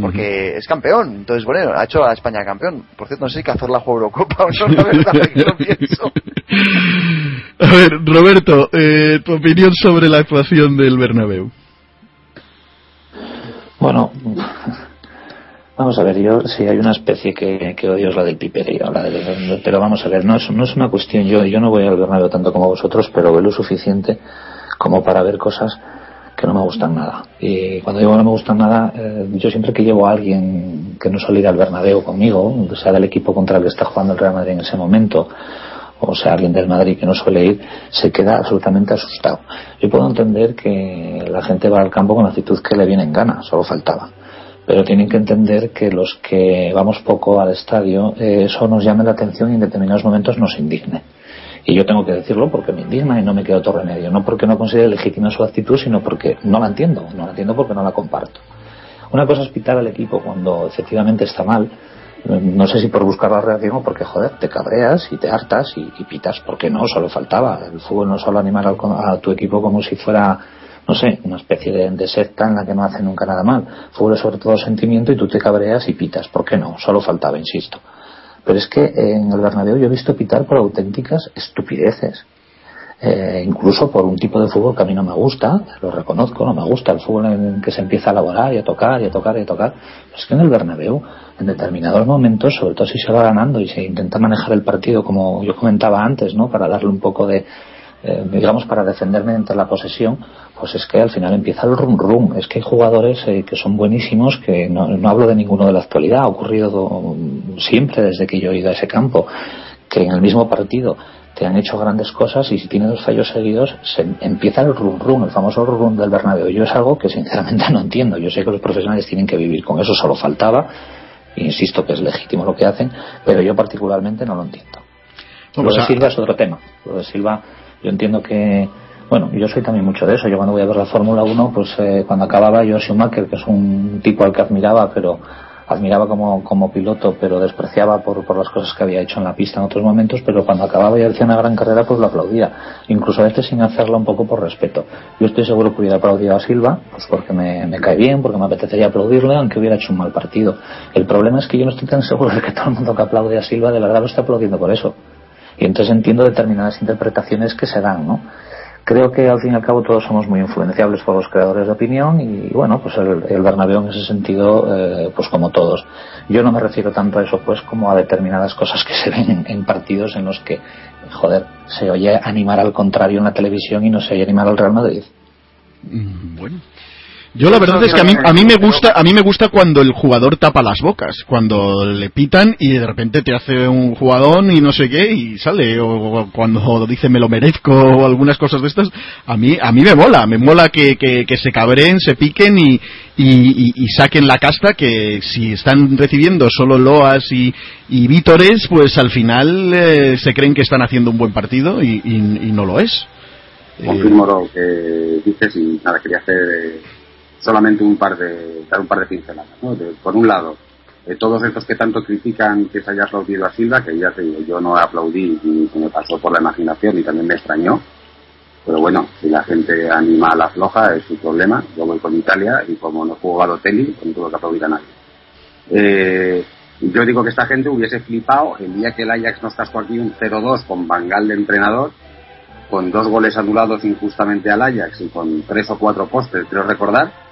porque es campeón. Entonces, bueno, ha hecho a España campeón. Por cierto, no sé si Cazorla juega Eurocopa o no, <laughs> la verdad, que lo pienso. <laughs> A ver, Roberto, eh, tu opinión sobre la actuación del Bernabéu. Bueno, vamos a ver, yo si hay una especie que, que odio es la del piperío, la del- pero vamos a ver, no es, no es una cuestión, yo, yo no voy al Bernabéu tanto como vosotros, pero veo lo suficiente como para ver cosas que no me gustan nada. Y cuando digo no me gustan nada, eh, yo siempre que llevo a alguien que no suele ir al Bernabéu conmigo, sea del equipo contra el que está jugando el Real Madrid en ese momento, o sea, alguien del Madrid que no suele ir, se queda absolutamente asustado. Yo puedo entender que la gente va al campo con la actitud que le viene en gana, solo faltaba. Pero tienen que entender que los que vamos poco al estadio, eh, eso nos llame la atención y en determinados momentos nos indigne. Y yo tengo que decirlo porque me indigna y no me queda otro remedio. No porque no considere legítima su actitud, sino porque no la entiendo. No la entiendo porque no la comparto. Una cosa es pitar al equipo cuando efectivamente está mal. No sé si por buscar la reacción o porque, joder, te cabreas y te hartas y, y pitas. porque no? Solo faltaba. El fútbol no solo animar a tu equipo como si fuera, no sé, una especie de, de secta en la que no hace nunca nada mal. Fútbol es sobre todo sentimiento y tú te cabreas y pitas. ¿Por qué no? Solo faltaba, insisto. Pero es que en el Bernabéu yo he visto pitar por auténticas estupideces. Eh, incluso por un tipo de fútbol que a mí no me gusta, lo reconozco, no me gusta el fútbol en que se empieza a elaborar y a tocar y a tocar y a tocar. Pero es que en el Bernabéu, en determinados momentos, sobre todo si se va ganando y se intenta manejar el partido como yo comentaba antes, ¿no? Para darle un poco de, eh, digamos, para defenderme entre la posesión, pues es que al final empieza el rum rum. Es que hay jugadores eh, que son buenísimos, que no, no hablo de ninguno de la actualidad, ha ocurrido do- siempre desde que yo he ido a ese campo, que en el mismo partido te han hecho grandes cosas y si tienes dos fallos seguidos se empieza el rum rum, el famoso rum rum del Bernabéu. Yo es algo que sinceramente <laughs> no entiendo. Yo sé que los profesionales tienen que vivir con eso, solo faltaba. Insisto que es legítimo lo que hacen, pero yo particularmente no lo entiendo. Lo Vamos de Silva es otro tema. Lo de Silva, yo entiendo que. Bueno, yo soy también mucho de eso. Yo cuando voy a ver la Fórmula 1, pues eh, cuando acababa yo Schumacher, que es un tipo al que admiraba, pero admiraba como, como piloto, pero despreciaba por, por las cosas que había hecho en la pista en otros momentos, pero cuando acababa y hacía una gran carrera, pues lo aplaudía. Incluso a veces sin hacerlo un poco por respeto. Yo estoy seguro que hubiera aplaudido a Silva, pues porque me, me cae bien, porque me apetecería aplaudirle, aunque hubiera hecho un mal partido. El problema es que yo no estoy tan <laughs> seguro de que todo el mundo que aplaude a Silva de verdad lo está aplaudiendo por eso. Y entonces entiendo determinadas interpretaciones que se dan, ¿no? Creo que al fin y al cabo todos somos muy influenciables por los creadores de opinión y bueno, pues el, Bernabéu en ese sentido, eh, pues como todos. Yo no me refiero tanto a eso pues como a determinadas cosas que se ven en, en partidos en los que, joder, se oye animar al contrario en la televisión y no se oye animar al Real Madrid. Mm, Bueno. Yo la verdad es que a mí, a mí me gusta a mí me gusta cuando el jugador tapa las bocas, cuando le pitan y de repente te hace un jugadón y no sé qué y sale o cuando dice me lo merezco o algunas cosas de estas, a mí a mí me mola, me mola que, que, que se cabreen, se piquen y, y, y- y saquen la casta que si están recibiendo solo loas y, y vítores, pues al final eh, se creen que están haciendo un buen partido y, y- y no lo es. confirmo lo que dices y nada, quería hacer eh, solamente un par de, dar un par de pinceladas. por un lado, eh, todos estos que tanto critican que se haya aplaudido a Silva, que ya te digo, yo no aplaudí ni se me pasó por la imaginación y también me extrañó. Pero bueno, si la gente anima a la floja es su problema. Yo voy con Italia y como no juego a Lotelli, pues no tuve que aplaudir a nadie. Eh, yo digo que esta gente hubiese flipado el día que el Ajax nos cascó aquí un 0-2 con Bangal de entrenador, con dos goles anulados injustamente al Ajax y con tres o cuatro postes, creo recordar.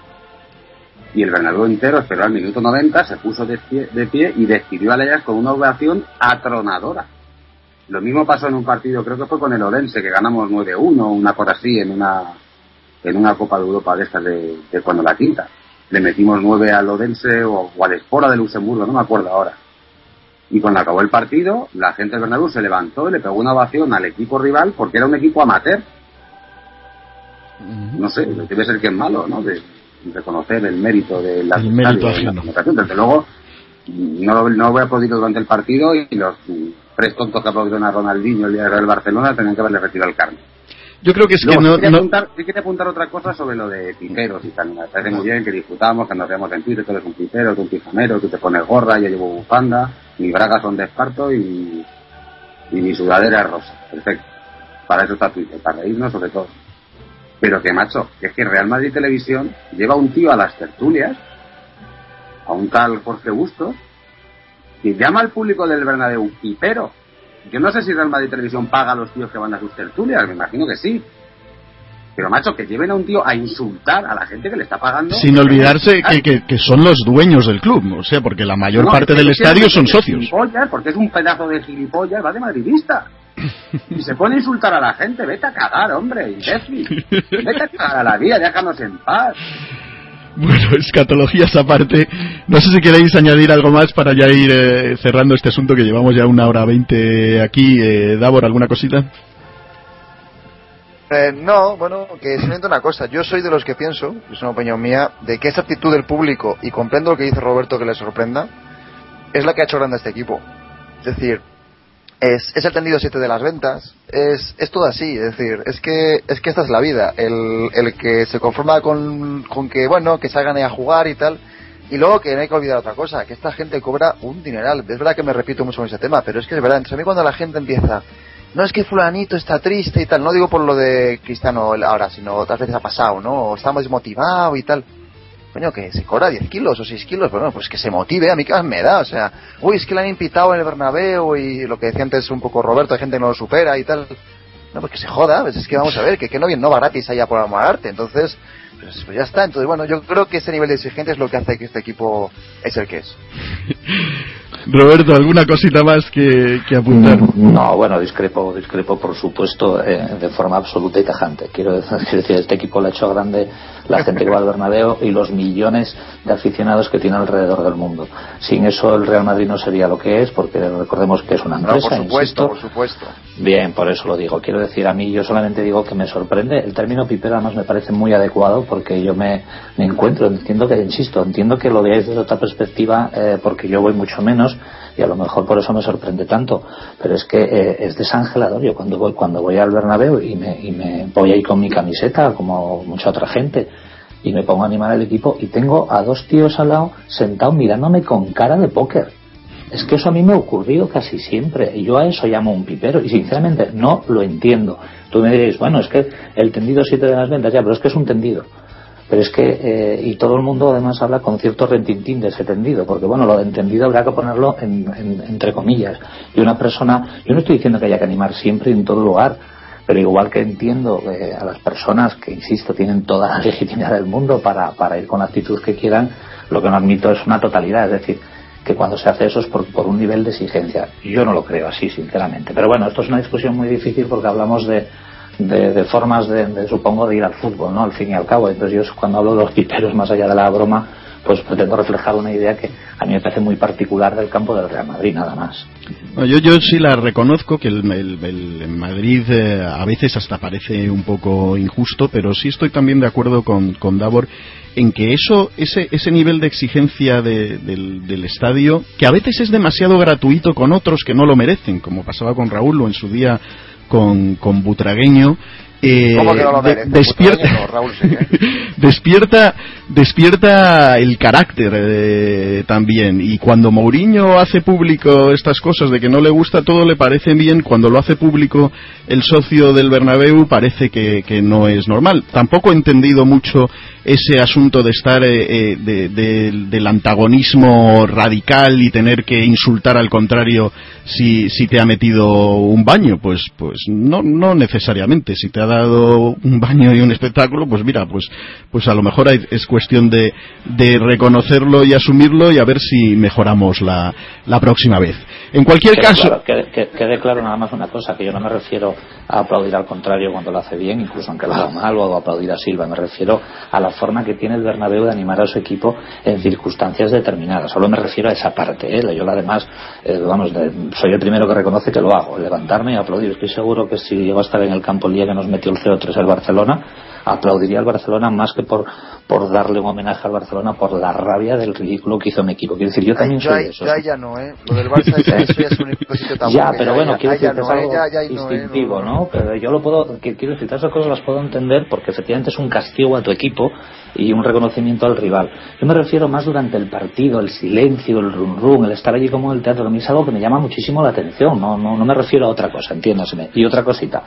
Y el Bernabéu entero esperó al minuto 90, se puso de pie, y decidió al Ajax con una ovación atronadora. Lo mismo pasó en un partido, creo que fue con el Orense, que ganamos 9-1, una cosa así, en una, en una Copa de Europa de estas de, de cuando la quinta le metimos nueve al Odense o, al Espora de Luxemburgo, no me acuerdo ahora. Y cuando acabó el partido, la gente del Bernabéu se levantó y le pegó una ovación al equipo rival porque era un equipo amateur. No sé, debe ser que es malo, ¿no? De reconocer el mérito de la, el mérito Desde luego, no, no voy a aplaudir durante el partido y los tres tontos que aplaudieron a Ronaldinho el día del Barcelona tenían que haberle retirado el carne. Yo creo que es que no. Quería, Apuntar, quería apuntar otra cosa sobre lo de piperos y tal. Me parece muy bien que disfrutamos, que nos veamos en Twitter, tú eres un pipero, tú un pijamero, tú te pones gorra, yo llevo bufanda, mis bragas son de esparto y, y mi sudadera es rosa. Perfecto. Para eso está Twitter, para reírnos sobre todo. Pero que macho, que es que Real Madrid Televisión lleva un tío a las tertulias, a un tal Jorge Bustos, que llama al público del Bernabéu pipero yo no sé si Real Madrid Televisión paga a los tíos que van a sus tertulias, me imagino que sí. Pero macho, que lleven a un tío a insultar a la gente que le está pagando. Sin olvidarse que, que, son los dueños del club, o sea, porque la mayor parte del estadio son socios. Porque es un pedazo de gilipollas, va de madridista. Y se pone a insultar a la gente, vete a cagar, hombre, imbécil. Vete a cagar a la vida, déjanos en paz. Bueno, escatologías aparte, no sé si queréis añadir algo más para ya ir eh, cerrando este asunto que llevamos ya una hora veinte aquí. Eh, Davor, ¿alguna cosita? Eh, no, bueno, que simplemente una cosa. Yo soy de los que pienso, es una opinión mía, de que esa actitud del público, y comprendo lo que dice Roberto que le sorprenda, es la que ha hecho grande a este equipo. Es decir, es, es el tendido 7 de las ventas, es, es todo así, es decir, es que, es que esta es la vida, el, el que se conforma con, con que, bueno, que salgan a jugar y tal, y luego que no hay que olvidar otra cosa, que esta gente cobra un dineral, es verdad que me repito mucho en ese tema, pero es que es verdad, entonces a mí cuando la gente empieza, no es que fulanito está triste y tal, no digo por lo de Cristiano ahora, sino otras veces ha pasado, ¿no? Estamos desmotivado y tal coño, que se cobra 10 kilos o 6 kilos, bueno, pues que se motive, a mí qué más me da, o sea, uy, es que le han invitado en el Bernabéu y lo que decía antes un poco Roberto, hay gente que no lo supera y tal. No, pues que se joda, pues es que vamos a ver, que, que no, no va gratis allá por amor arte, entonces, pues, pues, ya está, entonces bueno, yo creo que ese nivel de exigencia es lo que hace que este equipo es el que es. <laughs> Roberto, ¿alguna cosita más que, apuntar? No, bueno, discrepo, discrepo por supuesto eh, de forma absoluta y tajante. Quiero decir, <laughs> este equipo le ha hecho grande la gente que va al Bernabéu y los millones de aficionados que tiene alrededor del mundo. Sin eso el Real Madrid no sería lo que es, porque recordemos que es una empresa. por supuesto, por supuesto. Bien, por eso lo digo. Quiero decir, a mí yo solamente digo que me sorprende. El término pipero además me parece muy adecuado porque yo me, me encuentro, entiendo que, insisto, entiendo que lo veáis desde otra perspectiva eh, porque yo voy mucho menos y a lo mejor por eso me sorprende tanto. Pero es que eh, es desangelador. Yo cuando voy, cuando voy al Bernabéu y me, y me voy ahí con mi camiseta, como mucha otra gente, y me pongo a animar al equipo y tengo a dos tíos al lado sentados mirándome con cara de póker. Es que eso a mí me ha ocurrido casi siempre. Y yo a eso llamo un pipero. Y sinceramente no lo entiendo. Tú me diréis, bueno, es que el tendido 7 de las ventas, ya, pero es que es un tendido. Pero es que, eh, y todo el mundo además habla con cierto rentintín de ese tendido, porque bueno, lo de entendido habrá que ponerlo entre comillas. Y una persona, yo no estoy diciendo que haya que animar siempre en todo lugar, pero igual que entiendo eh, a las personas que, insisto, tienen toda la <laughs> legitimidad del mundo para, para ir con la actitud que quieran, lo que no admito es una totalidad, es decir, que cuando se hace eso es por, por un nivel de exigencia. Yo no lo creo así, sinceramente. Pero bueno, esto es una discusión muy difícil porque hablamos de, de, formas de, supongo, de ir al fútbol, ¿no? Al fin y al cabo. Entonces yo cuando hablo de los piperos más allá de la broma, pues pretendo reflejar una idea que a mí me parece muy particular del campo del Real Madrid, nada más. yo, yo sí la reconozco que el, Madrid eh, a veces hasta parece un poco injusto, pero sí estoy también de acuerdo con, con Davor en que eso, ese, ese nivel de exigencia del, del, estadio, que a veces es demasiado gratuito con otros que no lo merecen, como pasaba con Raúl o en su día con, con Butragueño, eh, ¿Cómo que no lo de- despierta, Puto año no, Raúl, sí, ¿eh? <laughs> despierta, despierta el carácter eh, también. Y cuando Mourinho hace público estas cosas de que no le gusta todo, le parece bien. Cuando lo hace público el socio del Bernabéu, parece que, que no es normal. Tampoco he entendido mucho ese asunto de estar eh, eh, de- de- del antagonismo radical y tener que insultar al contrario si, si te ha metido un baño. Pues, pues no, no necesariamente. Si te ha dado un baño y un espectáculo, pues mira, pues, pues a lo mejor es cuestión de, de reconocerlo y asumirlo y a ver si mejoramos la, la próxima vez. En cualquier Quede caso, claro, quede, que- quede claro nada más una cosa, que yo no me refiero a aplaudir al contrario cuando lo hace bien, incluso aunque lo haga mal, o a aplaudir a Silva, me refiero a la forma que tiene el Bernabéu de animar a su equipo en circunstancias determinadas. Solo me refiero a esa parte. ¿eh? Yo además, eh, vamos, de- soy el primero que reconoce que lo hago, levantarme y aplaudir. Estoy seguro que si llego a estar en el campo el día que nos metió el 0-3 el Barcelona, aplaudiría al Barcelona más que por, por darle un homenaje al Barcelona por la rabia del ridículo que hizo mi equipo. Quiero decir, yo también soy ya, de esos. ya, ya no, ¿eh? Lo del Barça es, eso ya es un sitio tabú. <laughs> Ya, pero bueno, ya, quiero ya, ya decir es algo eh, ya, ya, eh, instintivo, no. Pero yo lo puedo, quiero decir, todas esas cosas las puedo entender porque efectivamente es un castigo a tu equipo y un reconocimiento al rival. Yo me refiero más durante el partido, el silencio, el rum rum, el estar allí como en el teatro, a mí es algo que me llama muchísimo la atención, no, no, no me refiero a otra cosa, entiéndaseme. Y otra cosita,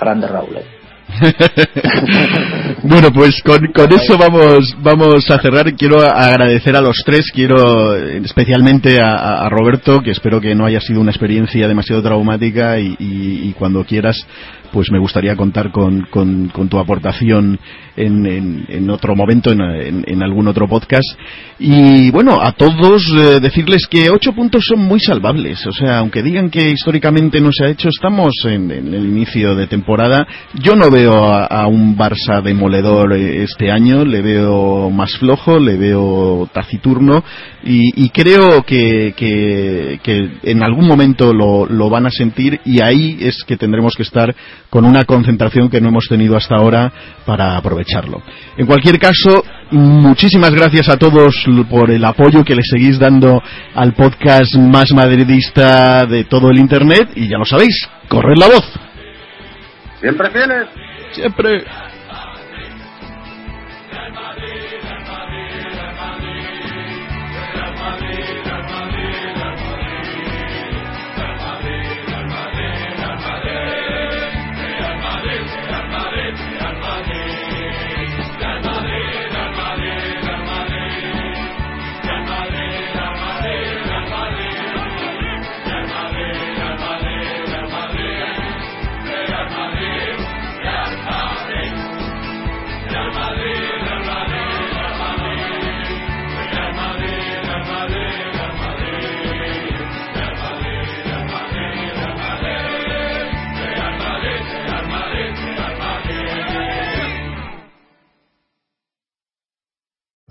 grande Raúl. <laughs> Bueno, pues con, con eso vamos, vamos a cerrar. Quiero agradecer a los tres, quiero especialmente a, a- a Roberto, que espero que no haya sido una experiencia demasiado traumática y, y- y cuando quieras, pues me gustaría contar con, con- tu aportación en, en- en otro momento, en, en- algún otro podcast. Y bueno, a todos eh, decirles que ocho puntos son muy salvables. O sea, aunque digan que históricamente no se ha hecho, estamos en, el inicio de temporada. Yo no veo a, a un Barça demoledor eh, este año, le veo más flojo, le veo taciturno y, y creo que, que- que en algún momento lo, lo van a sentir y ahí es que tendremos que estar con una concentración que no hemos tenido hasta ahora para aprovecharlo. En cualquier caso, muchísimas gracias a todos por el apoyo que le seguís dando al podcast más madridista de todo el Internet y ya lo sabéis, corred la voz. Siempre fieles. Siempre.